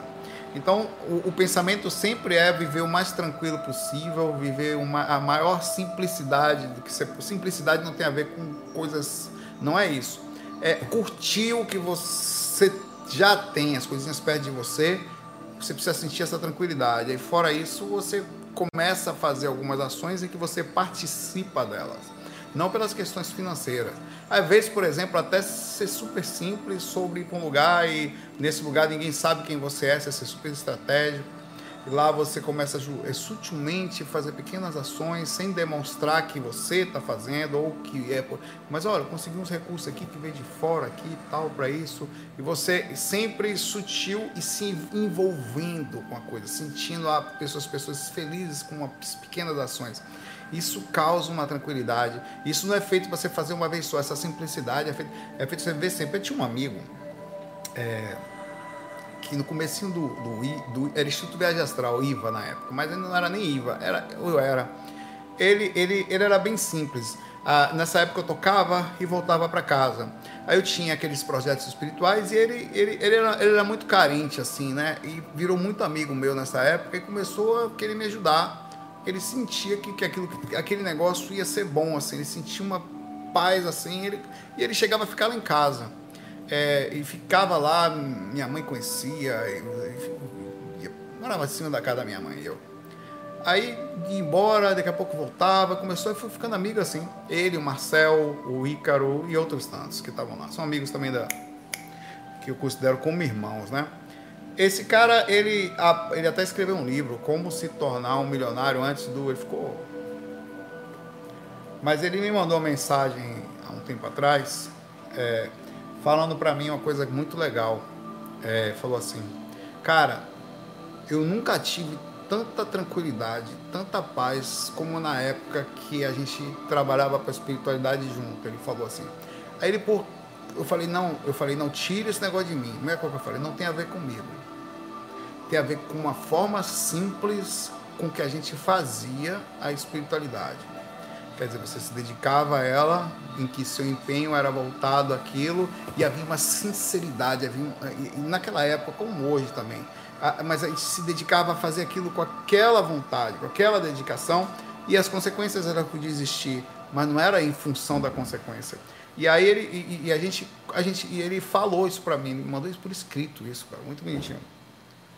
Então, o, o, pensamento sempre é viver o mais tranquilo possível, viver uma, a maior simplicidade. Que ser, simplicidade não tem a ver com coisas. Não é isso. É curtir o que você já tem, as coisinhas perto de você. Você precisa sentir essa tranquilidade. E fora isso, você começa a fazer algumas ações em que você participa delas não pelas questões financeiras. Às vezes, por exemplo, até ser super simples sobre ir para um lugar e nesse lugar ninguém sabe quem você é, você ser super estratégico. E lá você começa a é, sutilmente fazer pequenas ações sem demonstrar que você está fazendo ou que é. Mas olha, consegui uns recursos aqui que veio de fora aqui e tal para isso. E você sempre sutil e se envolvendo com a coisa, sentindo a as pessoas felizes com as pequenas ações. Isso causa uma tranquilidade. Isso não é feito para você fazer uma vez só. Essa simplicidade é feito, é feito você ver sempre. Eu tinha um amigo é, que no comecinho do, do, do, Era Instituto Viagem Astral, IVA na época, mas ele não era nem IVA, era, eu era. Ele, ele, ele era bem simples. Ah, nessa época eu tocava e voltava para casa. Aí eu tinha aqueles projetos espirituais e ele, ele, ele, era, ele era muito carente, assim, né? E virou muito amigo meu nessa época e começou a querer me ajudar ele sentia que, que, aquilo, que aquele negócio ia ser bom, assim, ele sentia uma paz, assim, ele, e ele chegava a ficar lá em casa. É, e ficava lá, minha mãe conhecia, morava em cima da casa da minha mãe e eu. Aí ia embora, daqui a pouco voltava, começou e foi ficando amigo assim. Ele, o Marcel, o Ícaro e outros tantos que estavam lá. São amigos também da que eu considero como irmãos, né? Esse cara, ele, ele até escreveu um livro, Como se tornar um milionário antes do. Ele ficou. Mas ele me mandou uma mensagem há um tempo atrás, é, falando para mim uma coisa muito legal. É, falou assim: Cara, eu nunca tive tanta tranquilidade, tanta paz como na época que a gente trabalhava para a espiritualidade junto. Ele falou assim. Aí ele, por, eu falei, não, eu falei, não, tire esse negócio de mim. Não é que eu falei, não tem a ver comigo tem a ver com uma forma simples com que a gente fazia a espiritualidade. Quer dizer, você se dedicava a ela, em que seu empenho era voltado àquilo, e havia uma sinceridade, havia, naquela época, como hoje também, mas a gente se dedicava a fazer aquilo com aquela vontade, com aquela dedicação, e as consequências elas podiam existir mas não era em função da consequência. E aí ele e, e a gente a gente e ele falou isso para mim, me mandou isso por escrito isso, cara, muito bonitinho.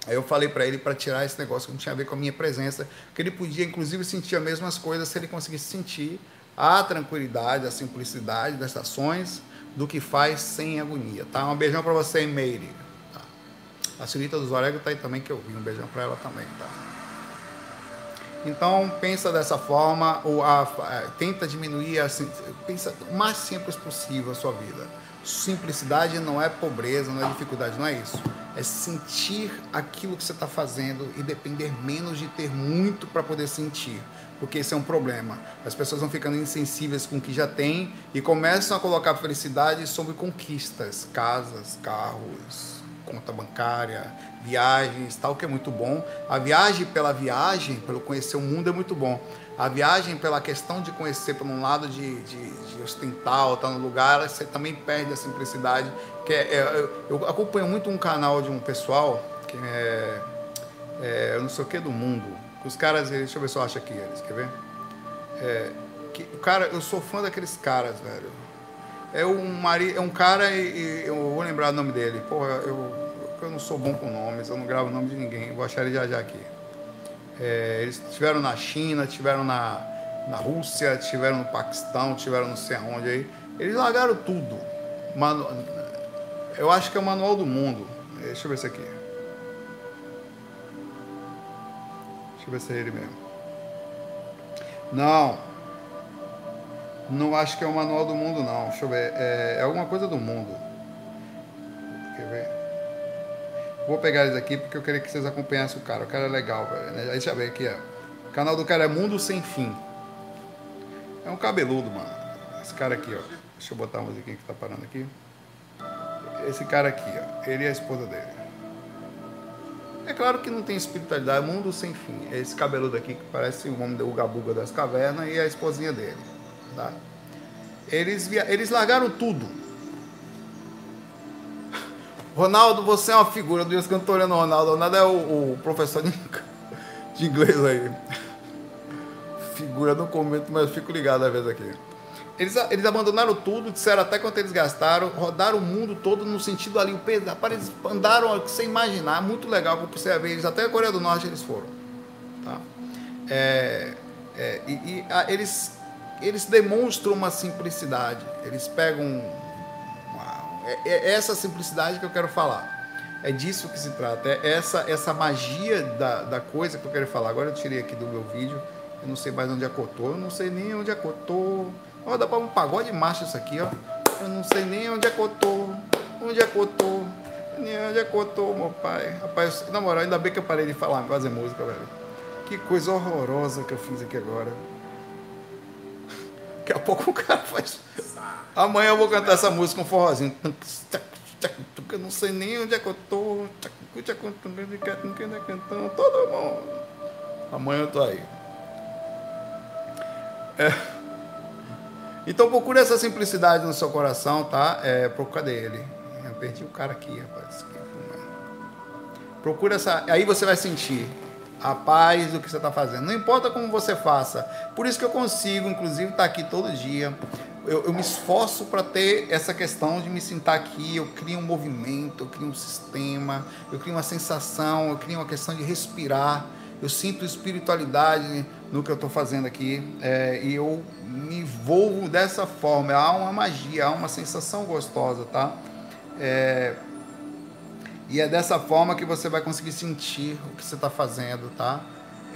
Aí eu falei para ele para tirar esse negócio que não tinha a ver com a minha presença, que ele podia inclusive sentir as mesmas coisas se ele conseguisse sentir a tranquilidade, a simplicidade das ações do que faz sem agonia, tá? Um beijão para você, Meire. Tá? A Silita dos Orégano tá aí também que eu vi, um beijão para ela também, tá? Então pensa dessa forma, ou a, a, tenta diminuir, assim, pensa o mais simples possível a sua vida. Simplicidade não é pobreza, não é dificuldade, não é isso. É sentir aquilo que você está fazendo e depender menos de ter muito para poder sentir. Porque esse é um problema. As pessoas vão ficando insensíveis com o que já tem e começam a colocar felicidade sobre conquistas, casas, carros, conta bancária, viagens, tal, que é muito bom. A viagem pela viagem, pelo conhecer o mundo, é muito bom. A viagem pela questão de conhecer por um lado de, de, de ostentar, estar no lugar, você também perde a simplicidade. Que é, é, eu acompanho muito um canal de um pessoal que é, é não sei o que do mundo. Os caras, deixa eu ver se eu acho aqui eles, quer ver? É, que, cara, eu sou fã daqueles caras, velho. É um, mari, é um cara e, e eu vou lembrar o nome dele. Porra, eu eu não sou bom com nomes, eu não gravo o nome de ninguém, vou achar ele já já aqui. É, eles estiveram na China, estiveram na, na Rússia, estiveram no Paquistão, estiveram não sei aonde aí. Eles largaram tudo. Manu, eu acho que é o manual do mundo. Deixa eu ver se aqui. Deixa eu ver se é ele mesmo. Não. Não acho que é o manual do mundo, não. Deixa eu ver. É, é alguma coisa do mundo. Quer ver? Vou pegar eles aqui porque eu queria que vocês acompanhassem o cara. O cara é legal, velho. Né? Aí eu ver aqui, ó. O canal do cara é Mundo Sem Fim. É um cabeludo, mano. Esse cara aqui, ó. Deixa eu botar a musiquinha que tá parando aqui. Esse cara aqui, ó. Ele e a esposa dele. É claro que não tem espiritualidade, é mundo sem fim. É esse cabeludo aqui que parece o homem do Gabuga das cavernas e a esposinha dele. Tá? Eles, via... eles largaram tudo Ronaldo, você é uma figura. Do Deus que eu não tô olhando o Ronaldo. Ronaldo é o, o professor de, de, inglês aí. Figura, não comento, mas fico ligado às vezes aqui. Eles, eles abandonaram tudo, disseram até quanto eles gastaram, rodaram o mundo todo no sentido ali, o peso, eles andaram sem imaginar, muito legal que você ver eles, até a Coreia do Norte eles foram. Tá? É, é, e, e a, eles, eles demonstram uma simplicidade, eles pegam é, é essa simplicidade que eu quero falar. É disso que se trata. É essa, essa magia da, da coisa que eu quero falar. Agora eu tirei aqui do meu vídeo. Eu não sei mais onde acotou. Eu não sei nem onde acotou. Ó, dá para um pagode marcha isso aqui, ó. Eu não sei nem onde acotou. Onde acotou. Nem onde acotou, meu pai. Rapaz, na moral, ainda bem que eu parei de falar, fazer música, velho. Que coisa horrorosa que eu fiz aqui agora. Daqui a pouco o cara faz. Amanhã eu vou cantar essa música com um forrozinho. Eu não sei nem onde é que eu tô. Todo mundo. Amanhã eu tô aí. É. Então procure essa simplicidade no seu coração, tá? É, cadê ele? Eu perdi o cara aqui, rapaz. Procura essa. Aí você vai sentir a paz do que você está fazendo. Não importa como você faça. Por isso que eu consigo, inclusive, estar tá aqui todo dia. Eu, eu me esforço para ter essa questão de me sentar aqui. Eu crio um movimento, eu crio um sistema, eu crio uma sensação, eu crio uma questão de respirar. Eu sinto espiritualidade no que eu estou fazendo aqui é, e eu me envolvo dessa forma. Há uma magia, há uma sensação gostosa, tá? É, e é dessa forma que você vai conseguir sentir o que você está fazendo, tá?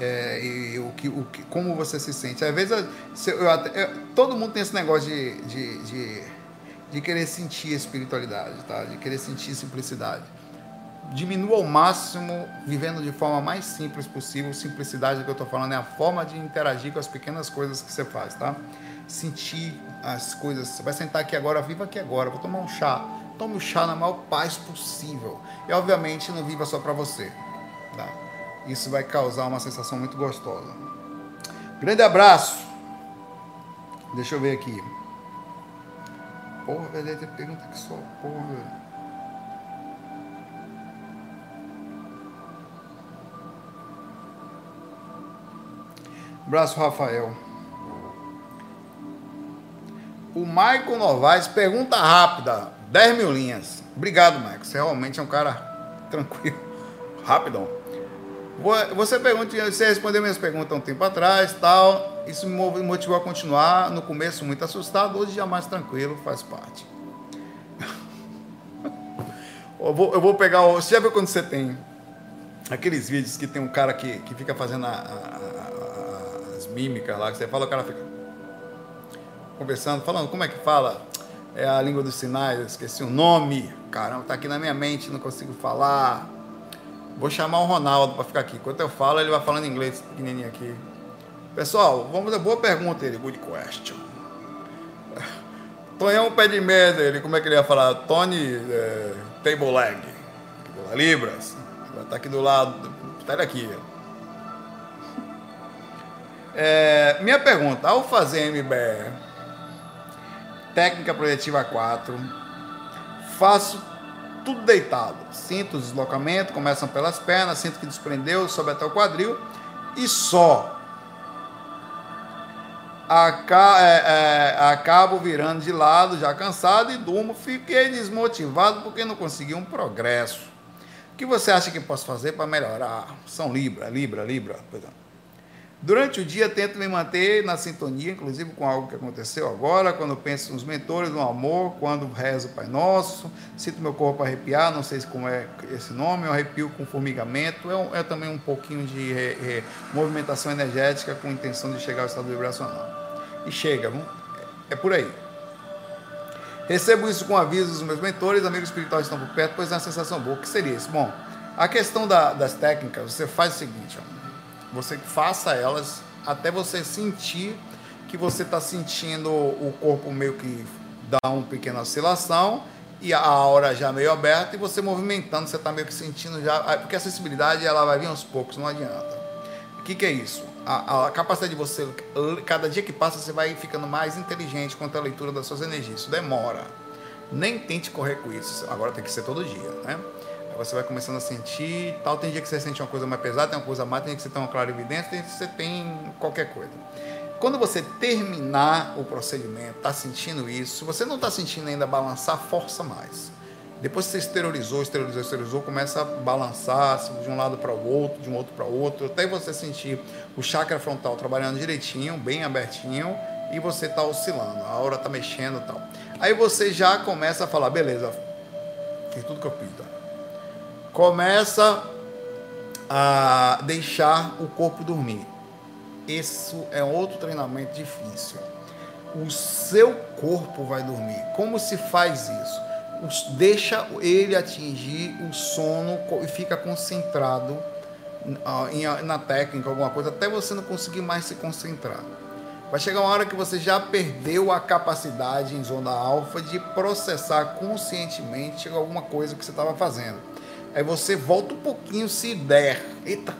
É, e o que, o que, como você se sente. Às vezes, eu, eu, eu, todo mundo tem esse negócio de, de, de, de, querer sentir espiritualidade, tá? De querer sentir simplicidade. Diminua ao máximo, vivendo de forma mais simples possível. Simplicidade que eu estou falando é a forma de interagir com as pequenas coisas que você faz, tá? Sentir as coisas. Você vai sentar aqui agora, viva aqui agora. Vou tomar um chá tome o chá na maior paz possível. E obviamente não viva só para você. Tá? Isso vai causar uma sensação muito gostosa. Grande abraço. Deixa eu ver aqui. Porra, velho, tem pergunta que só, porra, velho. Abraço, Rafael. O Maicon Novaes, pergunta rápida, 10 mil linhas. Obrigado, Maicon. Você realmente é um cara tranquilo. Rapidão. Você pergunta, você respondeu minhas perguntas há um tempo atrás, tal. Isso me motivou a continuar. No começo muito assustado, hoje já mais tranquilo, faz parte. eu, vou, eu vou pegar. Você já viu quando você tem aqueles vídeos que tem um cara que, que fica fazendo a, a, a, as mímicas lá, que você fala, o cara fica conversando, falando como é que fala é a língua dos sinais, eu esqueci o nome, caramba, tá aqui na minha mente, não consigo falar. Vou chamar o Ronaldo para ficar aqui. Enquanto eu falo, ele vai falando inglês pequenininho aqui. Pessoal, vamos fazer boa pergunta ele, good question. Tonhão pé de merda, ele, como é que ele ia falar? Tony é, table leg, libras. Vai estar tá aqui do lado, tá aqui. É, minha pergunta, ao fazer MBR, técnica projetiva 4, faço tudo deitado. Sinto o deslocamento, começam pelas pernas, sinto que desprendeu, sobe até o quadril e só. É, é, acabo virando de lado, já cansado e durmo. Fiquei desmotivado porque não consegui um progresso. O que você acha que posso fazer para melhorar? São Libra, Libra, Libra. Durante o dia, tento me manter na sintonia, inclusive com algo que aconteceu agora, quando penso nos mentores, no amor, quando rezo o Pai Nosso, sinto meu corpo arrepiar, não sei como é esse nome, eu arrepio com formigamento, é, é também um pouquinho de re, re, movimentação energética com intenção de chegar ao estado vibracional. E chega, é por aí. Recebo isso com avisos dos meus mentores, amigos espirituais estão por perto, pois é uma sensação boa. O que seria isso? Bom, a questão da, das técnicas, você faz o seguinte, ó você faça elas até você sentir que você está sentindo o corpo meio que dá uma pequena oscilação e a aura já meio aberta e você movimentando, você está meio que sentindo já, porque a sensibilidade ela vai vir aos poucos, não adianta. O que, que é isso? A, a, capacidade de você, cada dia que passa, você vai ficando mais inteligente quanto à leitura das suas energias. Isso demora. Nem tente correr com isso. Agora tem que ser todo dia, né? Você vai começando a sentir tal. Tem dia que você sente uma coisa mais pesada, tem uma coisa mais, tem dia que você tem uma clara evidência, tem dia que você tem qualquer coisa. Quando você terminar o procedimento, está sentindo isso, se você não está sentindo ainda balançar, força mais. Depois que você esterilizou, esterilizou, esterilizou, começa a balançar de um lado para o outro, de um outro para o outro, até você sentir o chakra frontal trabalhando direitinho, bem abertinho, e você está oscilando, a aura está mexendo e tal. Aí você já começa a falar, beleza, fiz tudo que eu tá? Começa a deixar o corpo dormir. Isso é outro treinamento difícil. O seu corpo vai dormir. Como se faz isso? Deixa ele atingir o sono e fica concentrado na técnica, alguma coisa, até você não conseguir mais se concentrar. Vai chegar uma hora que você já perdeu a capacidade em zona alfa de processar conscientemente alguma coisa que você estava fazendo. Aí você volta um pouquinho, se der. Eita!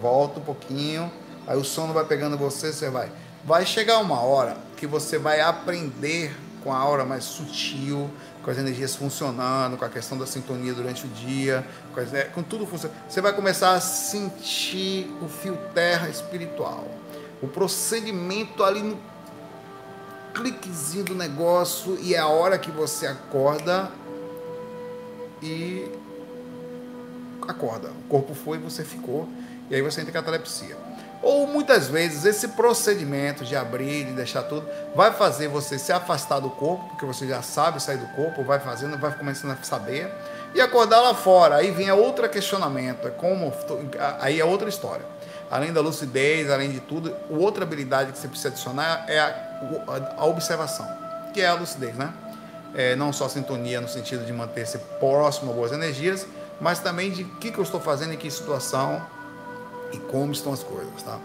Volta um pouquinho. Aí o sono vai pegando você, você vai. Vai chegar uma hora que você vai aprender com a aura mais sutil, com as energias funcionando, com a questão da sintonia durante o dia, com, as, com tudo funcionando. Você vai começar a sentir o fio terra espiritual. O procedimento ali no cliquezinho do negócio e é a hora que você acorda e acorda. O corpo foi, você ficou, e aí você entra em catalepsia. Ou muitas vezes esse procedimento de abrir, de deixar tudo, vai fazer você se afastar do corpo, porque você já sabe sair do corpo, vai fazendo, vai começando a saber, e acordar lá fora. Aí vem outro questionamento, é como aí é outra história. Além da lucidez, além de tudo, outra habilidade que você precisa adicionar é a, a observação, que é a lucidez, né? É, não só sintonia no sentido de manter-se próximo a boas energias, mas também de o que, que eu estou fazendo em que situação e como estão as coisas, tá?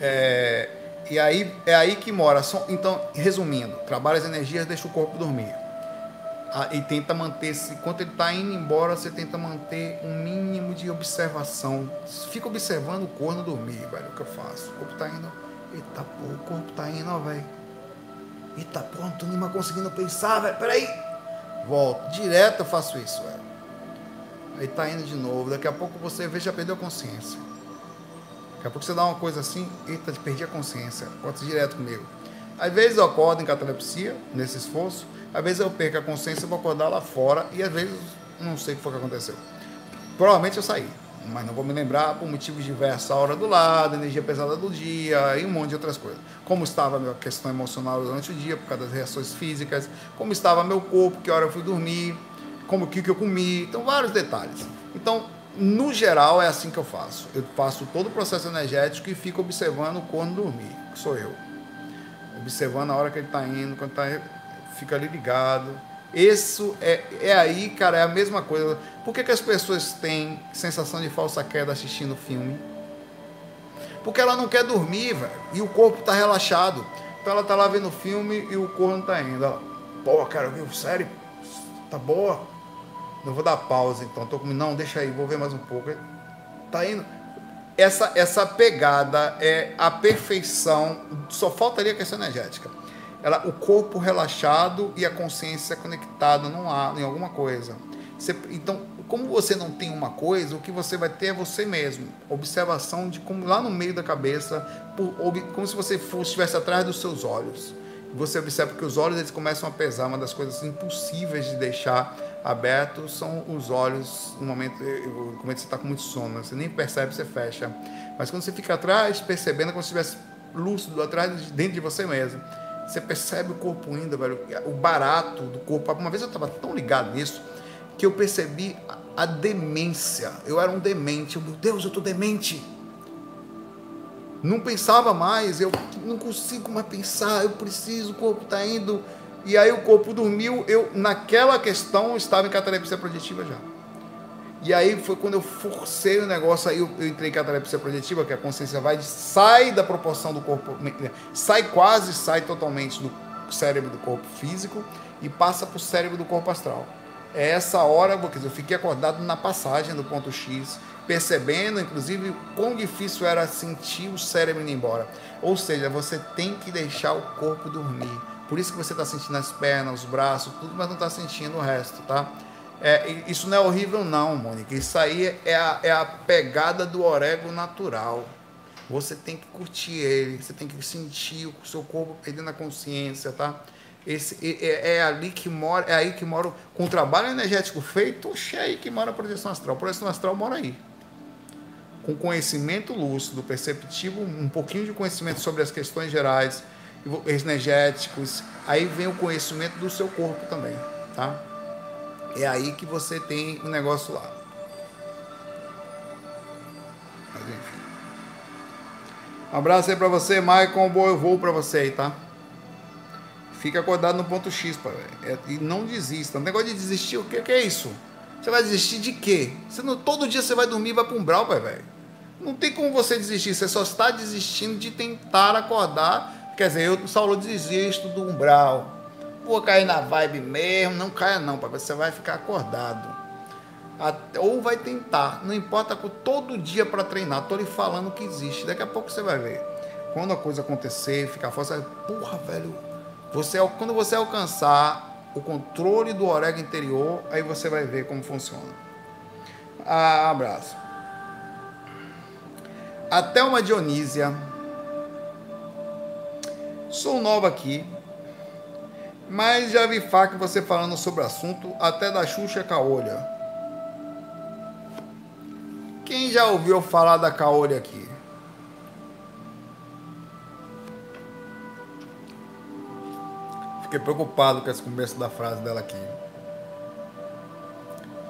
É, e aí é aí que mora. Então, resumindo, trabalha as energias, deixa o corpo dormir. Ah, e tenta manter-se, enquanto ele está indo embora, você tenta manter um mínimo de observação. Fica observando o corno dormir, velho, o que eu faço. O corpo está indo. Eita, pô, o corpo está indo, ó, velho. Eita, pô, não tô nem mais conseguindo pensar, velho. Peraí. Volto. Direto eu faço isso, velho. Aí tá indo de novo. Daqui a pouco você vê, já perdeu a consciência. Daqui a pouco você dá uma coisa assim, eita, perdi a consciência. Corta direto comigo. Às vezes eu acordo em catalepsia, nesse esforço, às vezes eu perco a consciência vou acordar lá fora, e às vezes não sei o que foi que aconteceu. Provavelmente eu saí, mas não vou me lembrar por motivos diversos, a hora do lado, energia pesada do dia e um monte de outras coisas. Como estava a minha questão emocional durante o dia, por causa das reações físicas, como estava meu corpo, que hora eu fui dormir, como o que, que eu comi, então vários detalhes. Então, no geral, é assim que eu faço. Eu faço todo o processo energético e fico observando quando dormir, que sou eu. Observando a hora que ele está indo, quando tá, fica ali ligado. Isso é, é aí, cara, é a mesma coisa. Por que, que as pessoas têm sensação de falsa queda assistindo filme? Porque ela não quer dormir, velho. E o corpo está relaxado. Então ela tá lá vendo filme e o corpo não tá indo. Ela, Pô, cara, viu? Sério? Tá boa? Não vou dar pausa, então. Tô com... Não, deixa aí, vou ver mais um pouco. Tá indo. Essa, essa pegada é a perfeição. Só faltaria a questão energética. Ela, o corpo relaxado e a consciência conectada num, em alguma coisa. Você, então, como você não tem uma coisa, o que você vai ter é você mesmo. Observação de como lá no meio da cabeça, por, como se você fosse, estivesse atrás dos seus olhos. Você observa que os olhos eles começam a pesar. Uma das coisas impossíveis de deixar abertos são os olhos no momento, no você está com muito sono. Você nem percebe, você fecha. Mas quando você fica atrás, percebendo, é como se estivesse lúcido atrás, dentro de você mesmo. Você percebe o corpo indo, velho, o barato do corpo. Uma vez eu estava tão ligado nisso que eu percebi a demência. Eu era um demente. Meu Deus, eu estou demente. Não pensava mais, eu não consigo mais pensar, eu preciso, o corpo está indo. E aí o corpo dormiu, eu naquela questão estava em catalepsia projetiva já. E aí foi quando eu forcei o negócio, aí eu, eu entrei em catalepsia projetiva, que a consciência vai, sai da proporção do corpo, sai quase, sai totalmente do cérebro do corpo físico e passa para o cérebro do corpo astral. É essa hora, quer dizer, eu fiquei acordado na passagem do ponto X, percebendo, inclusive, quão difícil era sentir o cérebro indo embora. Ou seja, você tem que deixar o corpo dormir. Por isso que você está sentindo as pernas, os braços, tudo, mas não está sentindo o resto, tá? É, isso não é horrível, não, Mônica. Isso aí é a, é a pegada do orégano natural. Você tem que curtir ele, você tem que sentir o seu corpo perdendo a consciência, tá? Esse, é, é, ali que mora, é aí que mora, com o trabalho energético feito, é aí que mora a projeção astral. A projeção astral mora aí. Com conhecimento lúcido, perceptivo, um pouquinho de conhecimento sobre as questões gerais, energéticos, aí vem o conhecimento do seu corpo também, tá? É aí que você tem o um negócio lá. Mas enfim. Um abraço aí pra você, Maicon. Bom voo pra você aí, tá? Fica acordado no ponto X, pai. É, e não desista. O negócio de desistir, o que, que é isso? Você vai desistir de quê? Você não, todo dia você vai dormir e vai para um brau, pai, velho. Não tem como você desistir. Você só está desistindo de tentar acordar. Quer dizer, eu, Saulo, desisto do umbral vou cair na vibe mesmo, não caia não, papai, você vai ficar acordado. Até, ou vai tentar, não importa, todo dia para treinar, tô lhe falando que existe, daqui a pouco você vai ver. Quando a coisa acontecer, ficar forte, você vai, porra, velho, você, quando você alcançar o controle do orégano interior, aí você vai ver como funciona. Ah, abraço. Até uma Dionísia. Sou nova aqui, mas já vi faca você falando sobre o assunto, até da Xuxa Caolha. Quem já ouviu falar da Caolha aqui? Fiquei preocupado com esse começo da frase dela aqui.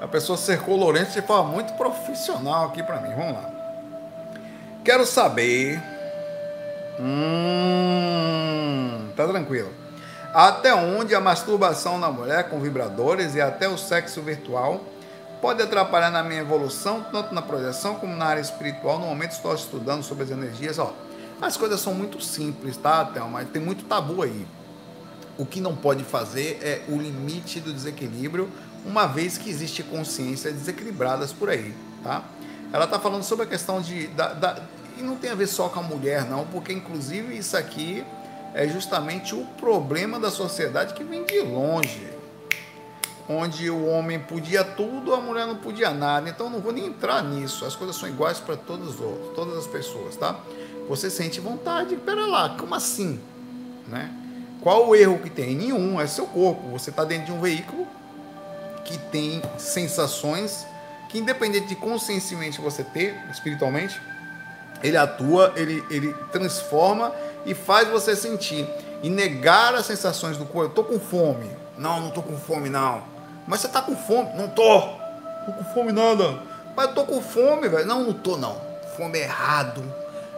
A pessoa cercou Lourenço de forma muito profissional aqui para mim. Vamos lá. Quero saber. Hum, tá tranquilo até onde a masturbação na mulher com vibradores e até o sexo virtual pode atrapalhar na minha evolução, tanto na projeção como na área espiritual. No momento estou estudando sobre as energias. Ó, as coisas são muito simples, tá, Thelma? Tem muito tabu aí. O que não pode fazer é o limite do desequilíbrio, uma vez que existe consciências desequilibradas por aí, tá? Ela está falando sobre a questão de... Da, da, e não tem a ver só com a mulher, não, porque inclusive isso aqui é justamente o problema da sociedade que vem de longe. Onde o homem podia tudo, a mulher não podia nada. Então não vou nem entrar nisso. As coisas são iguais para todos os outros, todas as pessoas, tá? Você sente vontade, pera lá, como assim? né? Qual o erro que tem? Nenhum, é seu corpo. Você está dentro de um veículo que tem sensações que, independente de consciencialmente você ter, espiritualmente, ele atua, ele, ele transforma e faz você sentir. E negar as sensações do corpo. Eu tô com fome. Não, não tô com fome, não. Mas você tá com fome? Não tô. Tô com fome nada. Mas eu tô com fome, velho. Não, não tô, não. Fome é errado.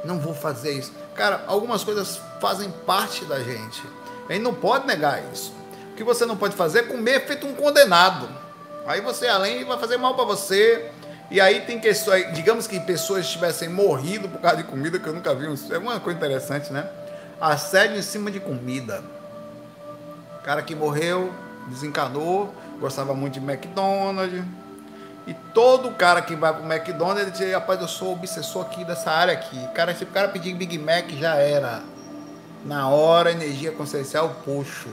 Não vou fazer isso. Cara, algumas coisas fazem parte da gente. A gente não pode negar isso. O que você não pode fazer é comer feito um condenado. Aí você, além, vai fazer mal para você. E aí tem questões, digamos que pessoas tivessem morrido por causa de comida, que eu nunca vi. É uma coisa interessante, né? Assédio em cima de comida. Cara que morreu, desencanou, gostava muito de McDonald's. E todo cara que vai pro McDonald's, ele diz, rapaz, eu sou obsessor aqui dessa área aqui. Cara, se o cara pedir Big Mac, já era. Na hora, energia consciencial, puxo.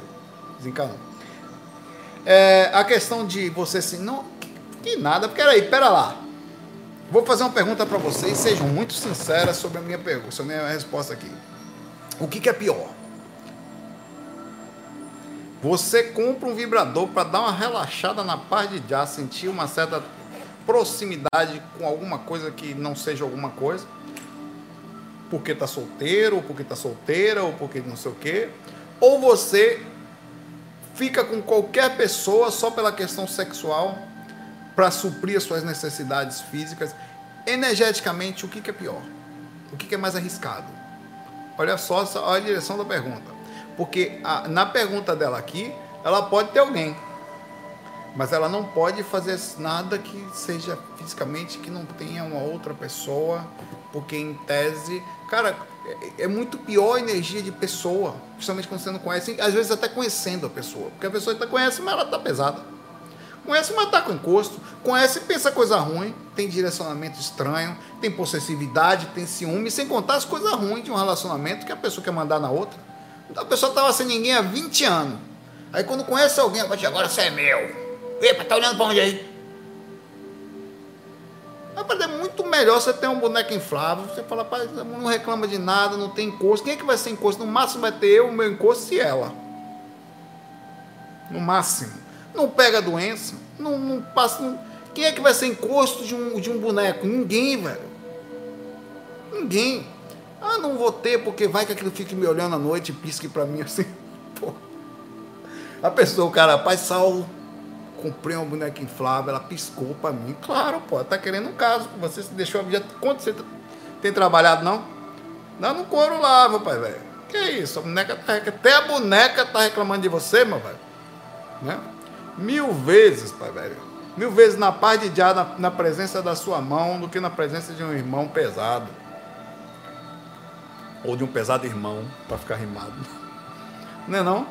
Desencanou. É, a questão de você assim, não. Que nada, peraí, pera lá. Vou fazer uma pergunta para vocês, sejam muito sinceras sobre a minha pergunta, sobre a minha resposta aqui. O que, que é pior? Você compra um vibrador para dar uma relaxada na paz de já, sentir uma certa proximidade com alguma coisa que não seja alguma coisa, porque está solteiro, ou porque está solteira, ou porque não sei o quê, ou você fica com qualquer pessoa só pela questão sexual para suprir as suas necessidades físicas. Energeticamente, o que, que é pior? O que, que é mais arriscado? Olha só olha a direção da pergunta. Porque a, na pergunta dela aqui, ela pode ter alguém, mas ela não pode fazer nada que seja fisicamente que não tenha uma outra pessoa, porque em tese, cara, é, é muito pior a energia de pessoa, principalmente quando você não conhece, às vezes até conhecendo a pessoa, porque a pessoa está conhece, mas ela está pesada. Conhece, está com encosto. Conhece e pensa coisa ruim. Tem direcionamento estranho. Tem possessividade, tem ciúme. Sem contar as coisas ruins de um relacionamento que a pessoa quer mandar na outra. Então a pessoa estava sem ninguém há 20 anos. Aí quando conhece alguém, agora você é meu. Epa, tá olhando pra onde aí? Rapaz, é muito melhor você ter um boneco inflável. Você fala, rapaz, não reclama de nada, não tem encosto. Quem é que vai ser encosto? No máximo vai ter eu, o meu encosto e ela. No máximo. Não pega doença, não, não passa. Não... Quem é que vai ser encosto de um, de um boneco? Ninguém, velho. Ninguém. Ah, não vou ter, porque vai que aquilo fique me olhando à noite e pisque pra mim assim. Pô. A pessoa, o cara, rapaz, Saulo, comprei uma boneca inflável, ela piscou pra mim. Claro, pô, tá querendo um caso. Você se deixou a vida. Quanto você tem trabalhado, não? Não, no couro lá, meu pai, velho. Que isso? A boneca tá, até a boneca tá reclamando de você, meu velho. Né? Mil vezes, pai, velho. Mil vezes na paz de já, na, na presença da sua mão, do que na presença de um irmão pesado. Ou de um pesado irmão, para ficar rimado. Não é não?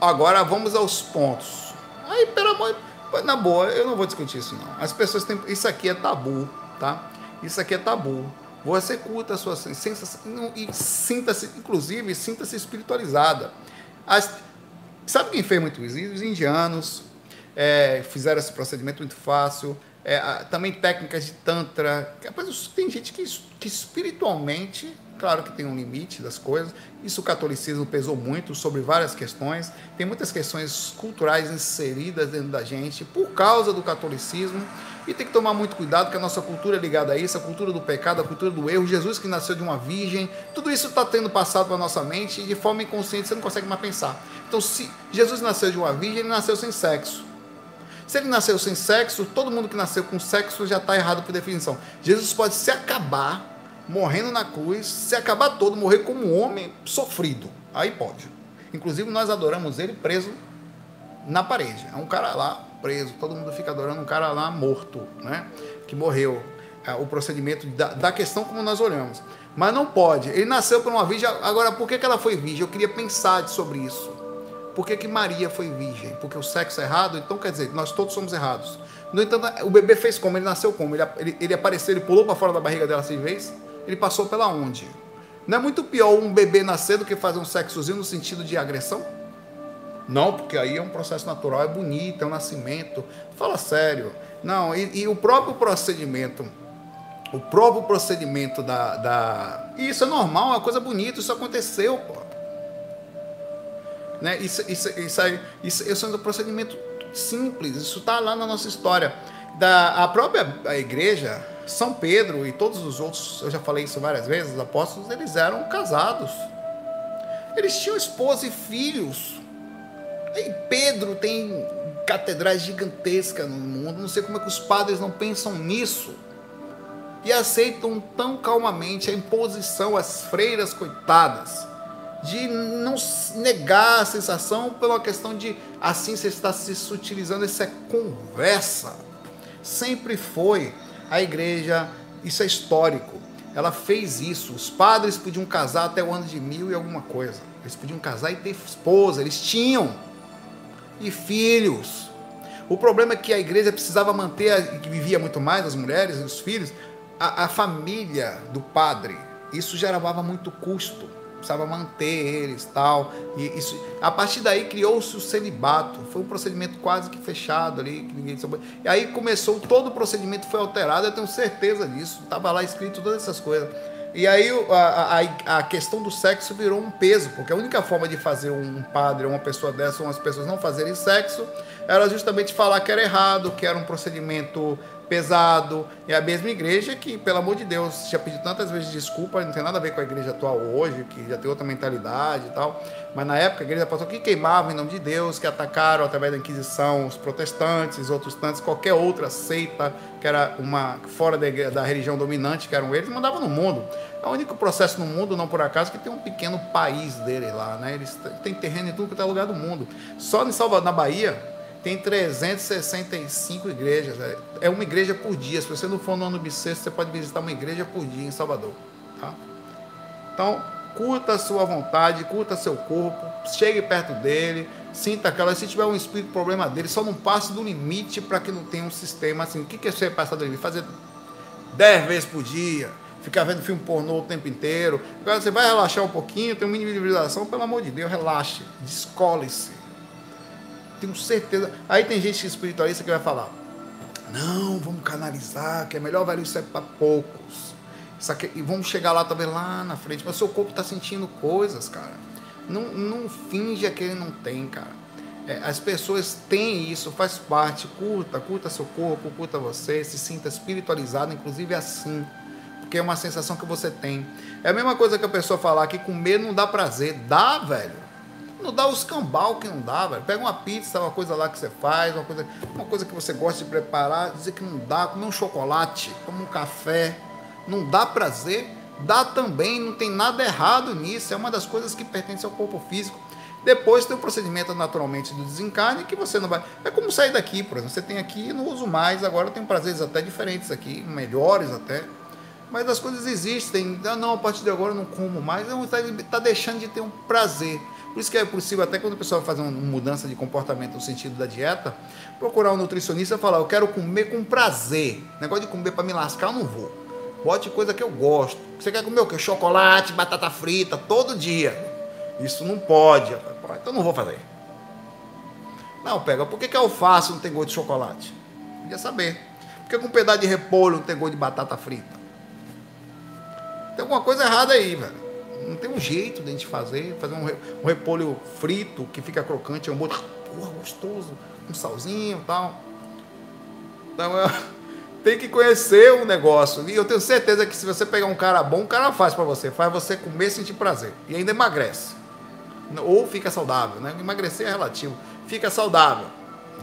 Agora vamos aos pontos. Aí, pelo amor, na boa, eu não vou discutir isso não. As pessoas têm, isso aqui é tabu, tá? Isso aqui é tabu. Você curta a sua sensação e sinta-se, inclusive, sinta-se espiritualizada. As, sabe quem fez muito isso? Os indianos é, fizeram esse procedimento muito fácil. É, também técnicas de tantra. Tem gente que, que espiritualmente Claro que tem um limite das coisas. Isso o catolicismo pesou muito sobre várias questões. Tem muitas questões culturais inseridas dentro da gente por causa do catolicismo. E tem que tomar muito cuidado, que a nossa cultura é ligada a isso, a cultura do pecado, a cultura do erro. Jesus que nasceu de uma virgem. Tudo isso está tendo passado para nossa mente e de forma inconsciente você não consegue mais pensar. Então, se Jesus nasceu de uma virgem, ele nasceu sem sexo. Se ele nasceu sem sexo, todo mundo que nasceu com sexo já está errado por definição. Jesus pode se acabar morrendo na cruz, se acabar todo, morrer como um homem sofrido. Aí pode. Inclusive, nós adoramos ele preso na parede. É um cara lá preso, todo mundo fica adorando um cara lá morto, né? Que morreu. É o procedimento da, da, questão como nós olhamos. Mas não pode. Ele nasceu por uma virgem. Agora, por que, que ela foi virgem? Eu queria pensar sobre isso. Por que, que Maria foi virgem? Porque o sexo é errado? Então quer dizer, nós todos somos errados. No entanto, o bebê fez como? Ele nasceu como? Ele, ele, ele apareceu, ele pulou para fora da barriga dela seis vezes? Ele passou pela onde? Não é muito pior um bebê nascer do que fazer um sexozinho no sentido de agressão? Não, porque aí é um processo natural, é bonito, é um nascimento. Fala sério. Não, e, e o próprio procedimento, o próprio procedimento da, da. Isso é normal, é uma coisa bonita, isso aconteceu, pô. Né? Isso, isso, isso, isso, isso é um procedimento simples, isso está lá na nossa história. Da, a própria a igreja, São Pedro e todos os outros, eu já falei isso várias vezes, os apóstolos, eles eram casados. Eles tinham esposa e filhos. E Pedro tem catedrais gigantescas no mundo. Não sei como é que os padres não pensam nisso. E aceitam tão calmamente a imposição às freiras coitadas de não negar a sensação pela questão de assim você está se sutilizando, isso é conversa. Sempre foi a igreja, isso é histórico. Ela fez isso. Os padres podiam casar até o ano de mil e alguma coisa. Eles podiam casar e ter esposa, eles tinham. E filhos. O problema é que a igreja precisava manter, que vivia muito mais as mulheres e os filhos, a, a família do padre. Isso gerava muito custo precisava manter eles tal. E isso, a partir daí criou-se o celibato. Foi um procedimento quase que fechado ali, que ninguém soube. E aí começou, todo o procedimento foi alterado, eu tenho certeza disso. Estava lá escrito todas essas coisas. E aí a, a, a, questão do sexo virou um peso, porque a única forma de fazer um padre, uma pessoa dessa, umas pessoas não fazerem sexo, era justamente falar que era errado, que era um procedimento pesado. É a mesma igreja que, pelo amor de Deus, já pediu tantas vezes desculpa, não tem nada a ver com a igreja atual hoje, que já tem outra mentalidade e tal. Mas na época a igreja passou que queimava em nome de Deus, que atacaram através da Inquisição os protestantes, outros tantos, qualquer outra seita que era uma fora da, da religião dominante, que eram eles, mandavam no mundo. É o único processo no mundo, não por acaso, que tem um pequeno país deles lá, né? Eles têm terreno em tudo que é lugar do mundo. Só em Salvador, na Bahia, tem 365 igrejas. É uma igreja por dia. Se você não for no ano bissexto, você pode visitar uma igreja por dia em Salvador. Tá? Então, curta a sua vontade, curta seu corpo, chegue perto dele, sinta aquela. Se tiver um espírito problema dele, só não passe do limite para que não tenha um sistema assim. O que é você passar do limite? Fazer 10 vezes por dia, ficar vendo filme pornô o tempo inteiro. Agora você vai relaxar um pouquinho, tem uma individualização, pelo amor de Deus, relaxe, descole-se tenho certeza. Aí tem gente espiritualista que vai falar: não, vamos canalizar, que é melhor velho isso é para poucos. Aqui, e vamos chegar lá também lá na frente. Mas seu corpo está sentindo coisas, cara. Não, não finge que ele não tem, cara. É, as pessoas têm isso, faz parte. Curta, curta seu corpo, curta você, se sinta espiritualizado, inclusive assim. Porque é uma sensação que você tem. É a mesma coisa que a pessoa falar que comer não dá prazer. Dá, velho. Não dá os cambal que não dá, velho. Pega uma pizza, uma coisa lá que você faz, uma coisa, uma coisa que você gosta de preparar, dizer que não dá, comer um chocolate, comer um café, não dá prazer, dá também, não tem nada errado nisso, é uma das coisas que pertence ao corpo físico. Depois tem o procedimento naturalmente do desencarne que você não vai. É como sair daqui, por exemplo. Você tem aqui, não uso mais, agora tem prazeres até diferentes aqui, melhores até. Mas as coisas existem. Ah, não, a partir de agora eu não como mais. Está tá deixando de ter um prazer. Por isso que é possível, até quando o pessoal faz uma mudança de comportamento no sentido da dieta, procurar um nutricionista e falar: Eu quero comer com prazer. Negócio de comer para me lascar, eu não vou. Bote coisa que eu gosto. Você quer comer o quê? Chocolate, batata frita, todo dia. Isso não pode. Então não vou fazer. Não, pega, por que, que alface não tem gosto de chocolate? Queria saber. Por que com um pedaço de repolho não tem gosto de batata frita? Tem alguma coisa errada aí, velho não tem um jeito de a gente fazer, fazer um, um repolho frito que fica crocante, é um molho porra, gostoso, um salzinho e tal. Então, tem que conhecer o negócio. E eu tenho certeza que se você pegar um cara bom, o cara faz para você, faz você comer e sentir prazer. E ainda emagrece. Ou fica saudável, né? Emagrecer é relativo. Fica saudável.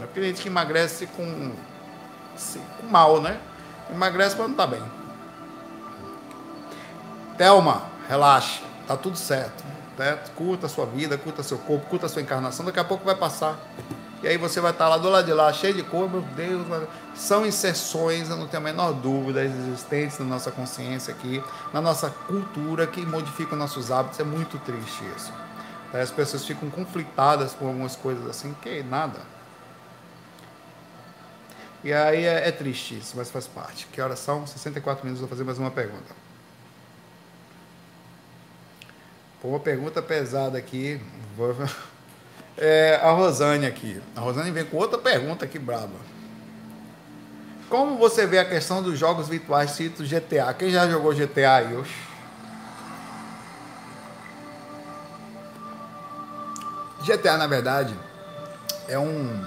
É porque gente que emagrece com, com mal, né? Emagrece quando não tá bem. Thelma, relaxa. Tá tudo certo. Né? Curta a sua vida, curta seu corpo, curta a sua encarnação, daqui a pouco vai passar. E aí você vai estar lá do lado de lá, cheio de cor, meu Deus, são inserções, eu não tenho a menor dúvida, existentes na nossa consciência aqui, na nossa cultura, que modificam nossos hábitos. É muito triste isso. As pessoas ficam conflitadas com algumas coisas assim, que nada. E aí é, é triste isso, mas faz parte. Que horas são? 64 minutos, vou fazer mais uma pergunta. Uma pergunta pesada aqui. É, a Rosane aqui. A Rosane vem com outra pergunta aqui braba. Como você vê a questão dos jogos virtuais cito GTA? Quem já jogou GTA aí? Oxi. GTA, na verdade, é um.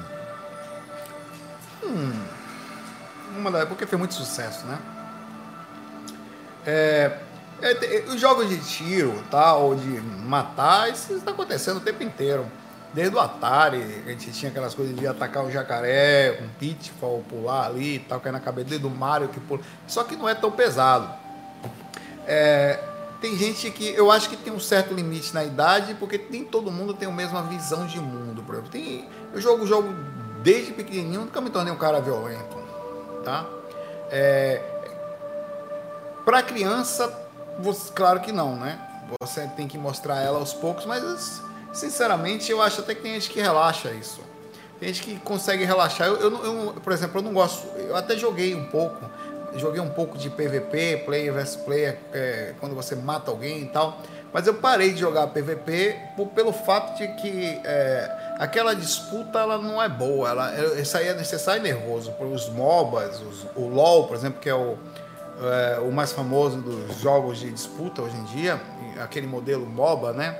um uma da porque fez muito sucesso, né? É, é, é, os jogos de tiro, tal, de matar, isso está acontecendo o tempo inteiro. Desde o Atari, a gente tinha aquelas coisas de atacar um jacaré, um pitfall, pular ali e tal, cair na cabeça do Mario que pula. Só que não é tão pesado. É, tem gente que eu acho que tem um certo limite na idade, porque nem todo mundo tem a mesma visão de mundo. Por exemplo, tem, eu jogo jogo desde pequenininho, nunca me tornei um cara violento, tá? É, para criança, você, claro que não, né? Você tem que mostrar ela aos poucos, mas sinceramente eu acho até que tem gente que relaxa isso. Tem gente que consegue relaxar. Eu, eu, eu por exemplo, eu não gosto. Eu até joguei um pouco. Joguei um pouco de PVP, player versus player, é, quando você mata alguém e tal. Mas eu parei de jogar PVP por, pelo fato de que é, aquela disputa ela não é boa. Ela, isso aí é, você sai nervoso. Os MOBAs, os, o LoL, por exemplo, que é o, é, o mais famoso dos jogos de disputa hoje em dia, aquele modelo MOBA, né?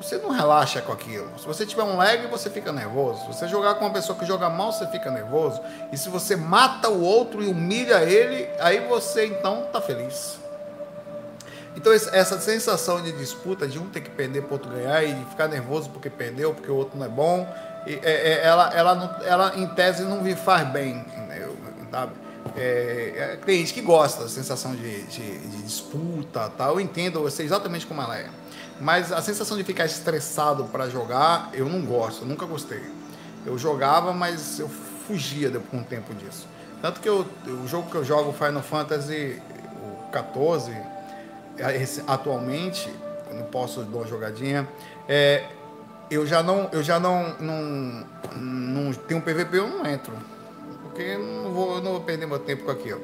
Você não relaxa com aquilo. Se você tiver um lag, você fica nervoso. Se você jogar com uma pessoa que joga mal, você fica nervoso. E se você mata o outro e humilha ele, aí você então tá feliz. Então essa sensação de disputa, de um ter que perder para outro ganhar e ficar nervoso porque perdeu, porque o outro não é bom, é, é, ela, ela, ela em tese não me faz bem, sabe? É, é, tem gente que gosta da sensação de, de, de disputa, tal. Eu entendo, eu sei exatamente como ela é. Mas a sensação de ficar estressado para jogar, eu não gosto, eu nunca gostei. Eu jogava, mas eu fugia depois um tempo disso. Tanto que eu, o jogo que eu jogo, Final Fantasy o 14, é, atualmente, não posso dar uma jogadinha, é, eu já não, eu já não, não, não tenho um PVP, eu não entro porque não vou, não vou perder meu tempo com aquilo.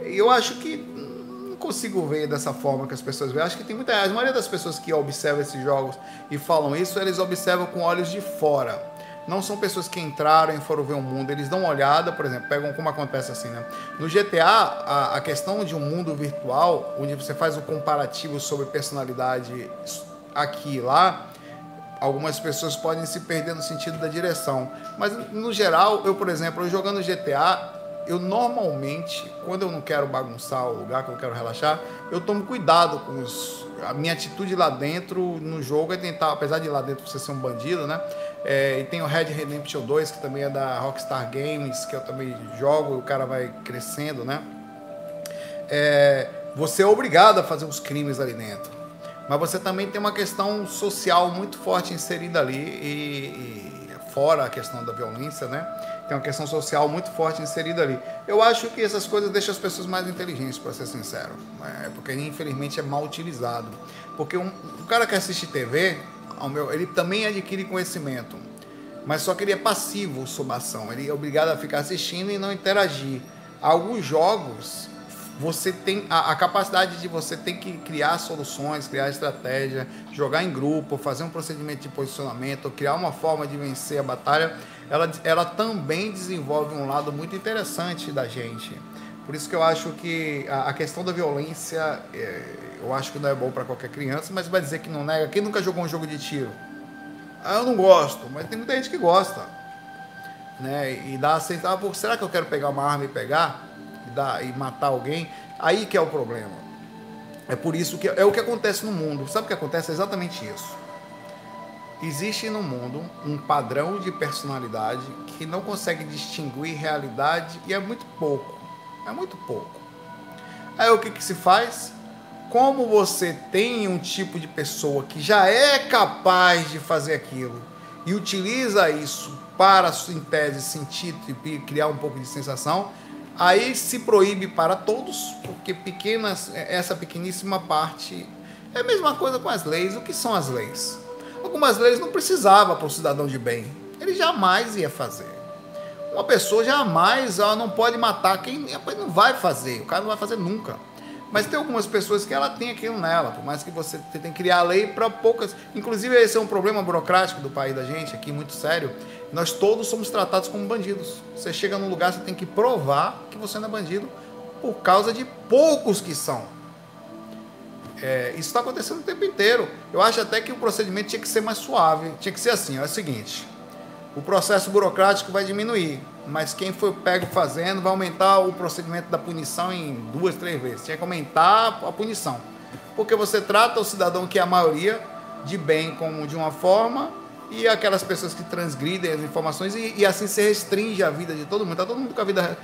Eu acho que não consigo ver dessa forma que as pessoas veem. Acho que tem muita. A maioria das pessoas que observam esses jogos e falam isso, eles observam com olhos de fora. Não são pessoas que entraram e foram ver o mundo, eles dão uma olhada, por exemplo, pegam como acontece assim, né? No GTA, a, a questão de um mundo virtual, onde você faz o comparativo sobre personalidade aqui e lá, algumas pessoas podem se perder no sentido da direção. Mas no geral, eu, por exemplo, eu jogando GTA, eu normalmente, quando eu não quero bagunçar o lugar, que eu quero relaxar, eu tomo cuidado com os, a minha atitude lá dentro no jogo é tentar, apesar de lá dentro você ser um bandido, né? É, e tem o Red Redemption 2, que também é da Rockstar Games, que eu também jogo, o cara vai crescendo, né? É, você é obrigado a fazer os crimes ali dentro mas você também tem uma questão social muito forte inserida ali e, e, fora a questão da violência, né? Tem uma questão social muito forte inserida ali. Eu acho que essas coisas deixam as pessoas mais inteligentes, para ser sincero, né? porque infelizmente é mal utilizado. Porque um, o cara que assiste TV, meu, ele também adquire conhecimento, mas só que ele é passivo sob ação. Ele é obrigado a ficar assistindo e não interagir. Alguns jogos você tem a, a, capacidade de você ter que criar soluções, criar estratégia, jogar em grupo, fazer um procedimento de posicionamento, criar uma forma de vencer a batalha, ela, ela também desenvolve um lado muito interessante da gente. Por isso que eu acho que a, a questão da violência, é, eu acho que não é bom para qualquer criança, mas vai dizer que não nega. Quem nunca jogou um jogo de tiro? Ah, eu não gosto, mas tem muita gente que gosta. Né? E dá assim, ah, será que eu quero pegar uma arma e pegar? Dar, e matar alguém, aí que é o problema. É por isso que é o que acontece no mundo. Sabe o que acontece? É exatamente isso. Existe no mundo um padrão de personalidade que não consegue distinguir realidade e é muito pouco. É muito pouco. Aí o que, que se faz? Como você tem um tipo de pessoa que já é capaz de fazer aquilo e utiliza isso para, em tese, sentir e criar um pouco de sensação, Aí se proíbe para todos, porque pequenas, essa pequeníssima parte é a mesma coisa com as leis. O que são as leis? Algumas leis não precisava para o cidadão de bem. Ele jamais ia fazer. Uma pessoa jamais ela não pode matar quem não vai fazer. O cara não vai fazer nunca. Mas tem algumas pessoas que ela tem aquilo nela, por mais que você tenha que criar lei para poucas. Inclusive, esse é um problema burocrático do país da gente aqui, muito sério. Nós todos somos tratados como bandidos. Você chega num lugar, você tem que provar que você não é bandido por causa de poucos que são. É, isso está acontecendo o tempo inteiro. Eu acho até que o procedimento tinha que ser mais suave. Tinha que ser assim, é o seguinte. O processo burocrático vai diminuir, mas quem foi pego fazendo vai aumentar o procedimento da punição em duas, três vezes. Tinha que aumentar a punição. Porque você trata o cidadão, que é a maioria, de bem como de uma forma, e aquelas pessoas que transgridem as informações, e, e assim se restringe a vida de todo mundo. Está todo mundo com a vida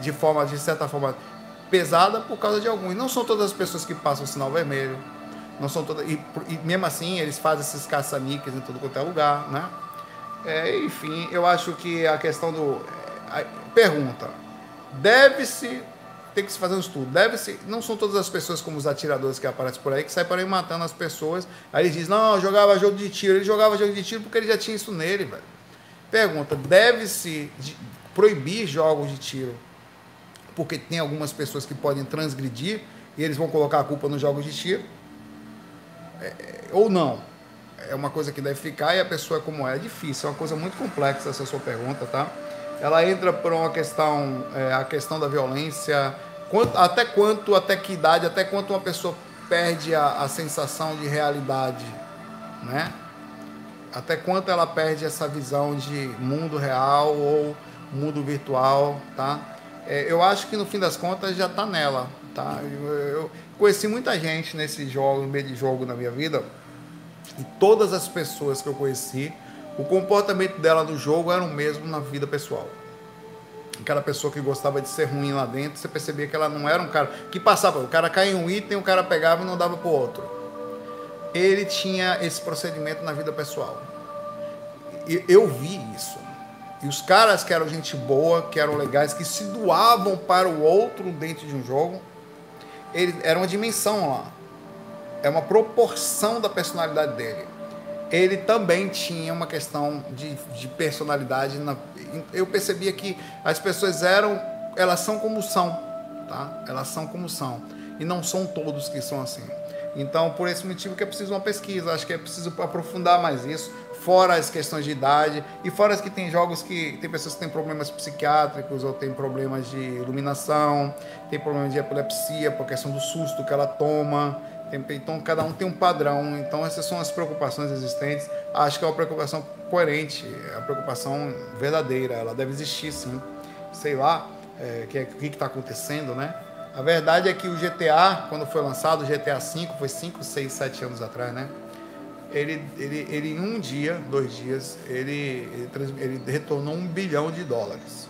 de forma, de certa forma, pesada por causa de alguns. Não são todas as pessoas que passam o sinal vermelho. Não são todas. E, e mesmo assim, eles fazem esses caça-níqueis em todo quanto é lugar, né? É, enfim, eu acho que a questão do. A, pergunta: deve-se tem que se fazer um estudo. Deve ser, não são todas as pessoas como os atiradores que aparecem por aí que saem por aí matando as pessoas. Aí eles dizem, não, jogava jogo de tiro. Ele jogava jogo de tiro porque ele já tinha isso nele, velho. Pergunta, deve-se proibir jogos de tiro porque tem algumas pessoas que podem transgredir e eles vão colocar a culpa nos jogos de tiro? É, ou não? É uma coisa que deve ficar e a pessoa é como é. É difícil, é uma coisa muito complexa essa sua pergunta, tá? ela entra por uma questão, é, a questão da violência, quanto, até quanto, até que idade, até quanto uma pessoa perde a, a sensação de realidade, né? Até quanto ela perde essa visão de mundo real ou mundo virtual, tá? É, eu acho que no fim das contas já está nela, tá? Eu, eu, conheci muita gente nesse jogo, no meio de jogo na minha vida, e todas as pessoas que eu conheci o comportamento dela no jogo era o mesmo na vida pessoal. Aquela pessoa que gostava de ser ruim lá dentro, você percebia que ela não era um cara que passava, o cara caía em um item, o cara pegava e não dava para o outro. Ele tinha esse procedimento na vida pessoal. E eu vi isso. E os caras que eram gente boa, que eram legais, que se doavam para o outro dentro de um jogo, ele, era uma dimensão lá. É uma proporção da personalidade dele ele também tinha uma questão de, de personalidade. Na, eu percebia que as pessoas eram, elas são como são, tá? Elas são como são. E não são todos que são assim. Então, por esse motivo que é preciso uma pesquisa, acho que é preciso aprofundar mais isso, fora as questões de idade, e fora as que tem jogos que tem pessoas que têm problemas psiquiátricos, ou tem problemas de iluminação, tem problemas de epilepsia, por questão do susto que ela toma. Então, cada um tem um padrão. Então, essas são as preocupações existentes. Acho que é uma preocupação coerente, é uma preocupação verdadeira. Ela deve existir, sim. Sei lá é, que, o que está acontecendo, né? A verdade é que o GTA, quando foi lançado, o GTA V, foi 5, 6, 7 anos atrás, né? Ele, ele, ele em um dia, dois dias, ele, ele, ele retornou um bilhão de dólares.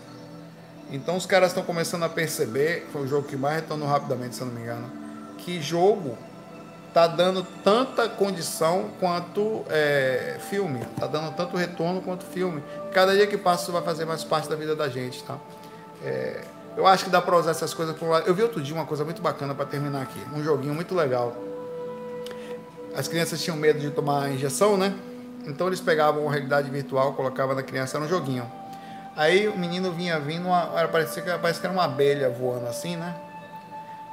Então os caras estão começando a perceber, foi o jogo que mais retornou rapidamente, se eu não me engano, que jogo tá dando tanta condição quanto é, filme, tá dando tanto retorno quanto filme. Cada dia que passa isso vai fazer mais parte da vida da gente, tá? É, eu acho que dá para usar essas coisas por Eu vi outro dia uma coisa muito bacana para terminar aqui, um joguinho muito legal. As crianças tinham medo de tomar injeção, né? Então eles pegavam uma realidade virtual, colocavam na criança no joguinho. Aí o menino vinha vindo, uma, parecia que, parece que era uma abelha voando assim, né?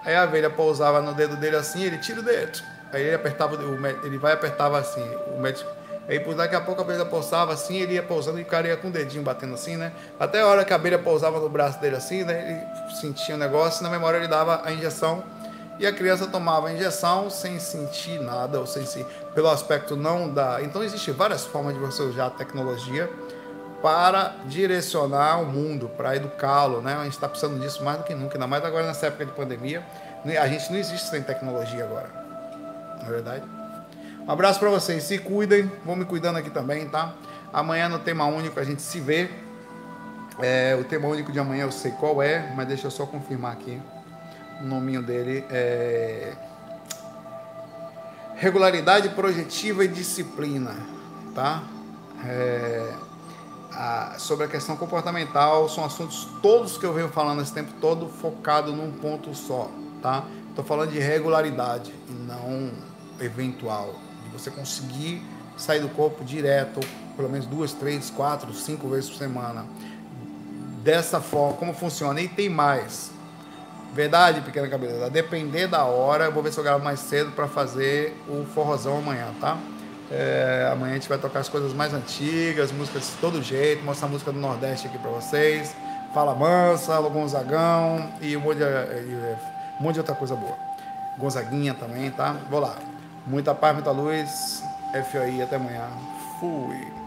Aí a abelha pousava no dedo dele assim, ele tira o dedo. Aí ele apertava, ele vai apertava assim, o médico. Aí por daqui a pouco a abelha pousava assim, ele ia pousando e o cara ia com o dedinho batendo assim, né? Até a hora que a abelha pousava no braço dele assim, né? Ele sentia o negócio, na memória ele dava a injeção e a criança tomava a injeção sem sentir nada, ou sem se, pelo aspecto não da. Então existem várias formas de você usar a tecnologia para direcionar o mundo, para educá-lo, né? A gente está precisando disso mais do que nunca, ainda mais agora nessa época de pandemia. A gente não existe sem tecnologia agora na verdade? Um abraço para vocês, se cuidem, vão me cuidando aqui também, tá? Amanhã no tema único a gente se vê. É, o tema único de amanhã eu sei qual é, mas deixa eu só confirmar aqui. O nominho dele é regularidade projetiva e disciplina, tá? É, a, sobre a questão comportamental são assuntos todos que eu venho falando esse tempo todo focado num ponto só, tá? Estou falando de regularidade não eventual, de você conseguir sair do corpo direto, pelo menos duas, três, quatro, cinco vezes por semana. Dessa forma, como funciona? E tem mais. Verdade, pequena cabeça. Depender da hora, eu vou ver se eu gravo mais cedo para fazer o forrozão amanhã, tá? É, amanhã a gente vai tocar as coisas mais antigas, músicas de todo jeito, mostrar a música do Nordeste aqui para vocês. Fala Mansa, Gonzagão e um monte de, um monte de outra coisa boa. Gonzaguinha também, tá? Vou lá. Muita paz, muita luz. FOI, até amanhã. Fui.